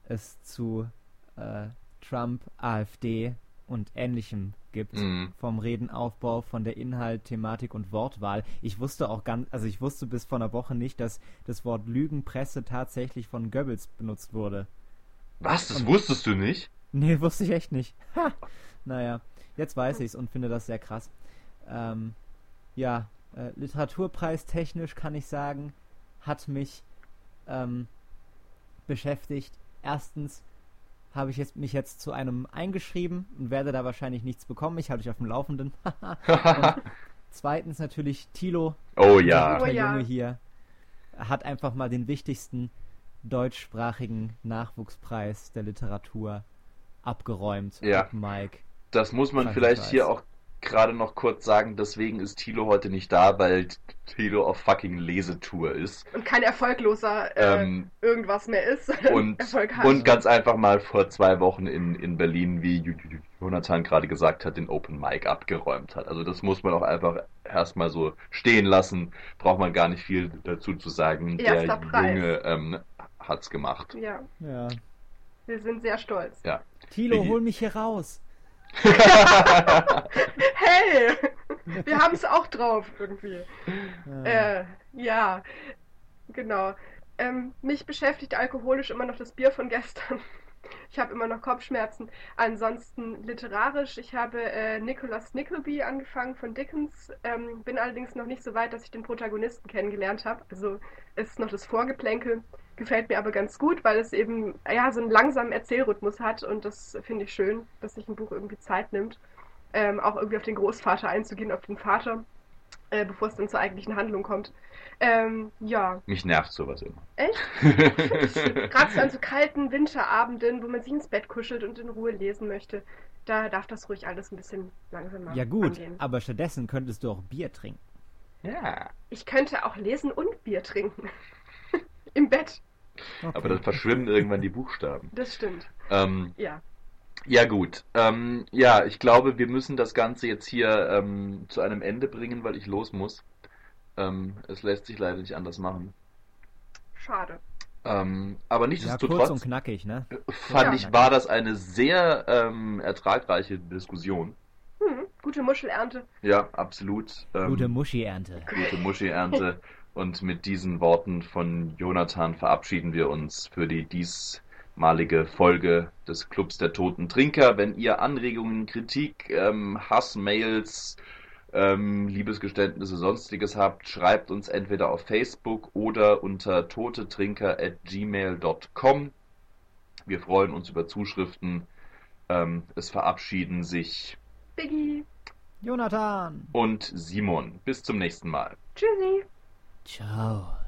B: es zu äh, Trump, AfD und Ähnlichem gibt.
A: Mhm.
B: Vom Redenaufbau, von der Inhalt, Thematik und Wortwahl. Ich wusste auch ganz, also ich wusste bis vor einer Woche nicht, dass das Wort Lügenpresse tatsächlich von Goebbels benutzt wurde.
A: Was? Das wusstest du nicht?
B: Nee, wusste ich echt nicht. Ha! Naja, jetzt weiß ich's und finde das sehr krass. Ähm, ja, äh, Literaturpreistechnisch kann ich sagen, hat mich ähm, beschäftigt. Erstens habe ich jetzt, mich jetzt zu einem eingeschrieben und werde da wahrscheinlich nichts bekommen. Ich halte euch auf dem Laufenden. zweitens natürlich Tilo,
A: Oh ja.
B: der
J: Oh ja.
B: Junge hier, hat einfach mal den wichtigsten deutschsprachigen Nachwuchspreis der Literatur abgeräumt.
A: Ja.
B: Mic.
A: Das muss man vielleicht hier auch gerade noch kurz sagen. Deswegen ist Thilo heute nicht da, weil Thilo auf fucking Lesetour ist.
J: Und kein erfolgloser äh,
A: Ähm,
J: irgendwas mehr ist.
A: und,
J: Erfolg hat.
A: und ganz einfach mal vor zwei Wochen in, in Berlin, wie Jonathan gerade gesagt hat, den Open Mic abgeräumt hat. Also das muss man auch einfach erstmal so stehen lassen. Braucht man gar nicht viel dazu zu sagen.
J: Erster
A: Der
J: Preis.
A: Junge ähm, hat's gemacht.
J: Ja,
B: Ja.
J: wir sind sehr stolz.
A: Ja.
B: Tilo, hol mich hier raus.
J: Hey! Wir haben es auch drauf irgendwie. Äh, ja, genau. Ähm, mich beschäftigt alkoholisch immer noch das Bier von gestern. Ich habe immer noch Kopfschmerzen. Ansonsten literarisch. Ich habe äh, Nicholas Nickleby angefangen von Dickens. Ähm, bin allerdings noch nicht so weit, dass ich den Protagonisten kennengelernt habe. Also es ist noch das Vorgeplänkel. Gefällt mir aber ganz gut, weil es eben ja so einen langsamen Erzählrhythmus hat und das finde ich schön, dass sich ein Buch irgendwie Zeit nimmt, ähm, auch irgendwie auf den Großvater einzugehen, auf den Vater, äh, bevor es dann zur eigentlichen Handlung kommt. Ähm, ja,
A: Mich nervt sowas immer.
J: echt? Gerade so an so kalten Winterabenden, wo man sich ins Bett kuschelt und in Ruhe lesen möchte, Da darf das ruhig alles ein bisschen langsamer
B: Ja gut,
J: angehen.
B: aber stattdessen könntest du auch Bier trinken.
A: Ja.
J: Ich könnte auch lesen und Bier trinken. Im Bett.
B: Okay.
A: Aber dann verschwimmen irgendwann die Buchstaben.
J: Das stimmt.
A: Ähm,
J: Ja.
A: ja gut. Ähm, ja, ich glaube, wir müssen das Ganze jetzt hier ähm, zu einem Ende bringen, weil ich los muss. Ähm, es lässt sich leider nicht anders machen.
J: Schade.
A: Ähm, aber
B: ja, kurz und
A: nichtsdestotrotz
B: knackig, ne?
A: fand
J: Ja.
A: ich, war das eine sehr ähm, ertragreiche Diskussion.
J: Hm, gute Muschelernte.
A: Ja, absolut. Ähm,
B: Gute Muschi-Ernte.
A: gute Muschi-Ernte. Und mit diesen Worten von Jonathan verabschieden wir uns für die diesmalige Folge des Clubs der Toten Trinker. Wenn ihr Anregungen, Kritik, ähm, Hassmails, ähm, Liebesgeständnisse, sonstiges habt, schreibt uns entweder auf Facebook oder unter totetrinker.gmail.com. Wir freuen uns über Zuschriften. Ähm, es verabschieden sich
J: Biggie.
B: Jonathan!
A: und Simon. Bis zum nächsten Mal.
J: Tschüssi.
B: Ciao.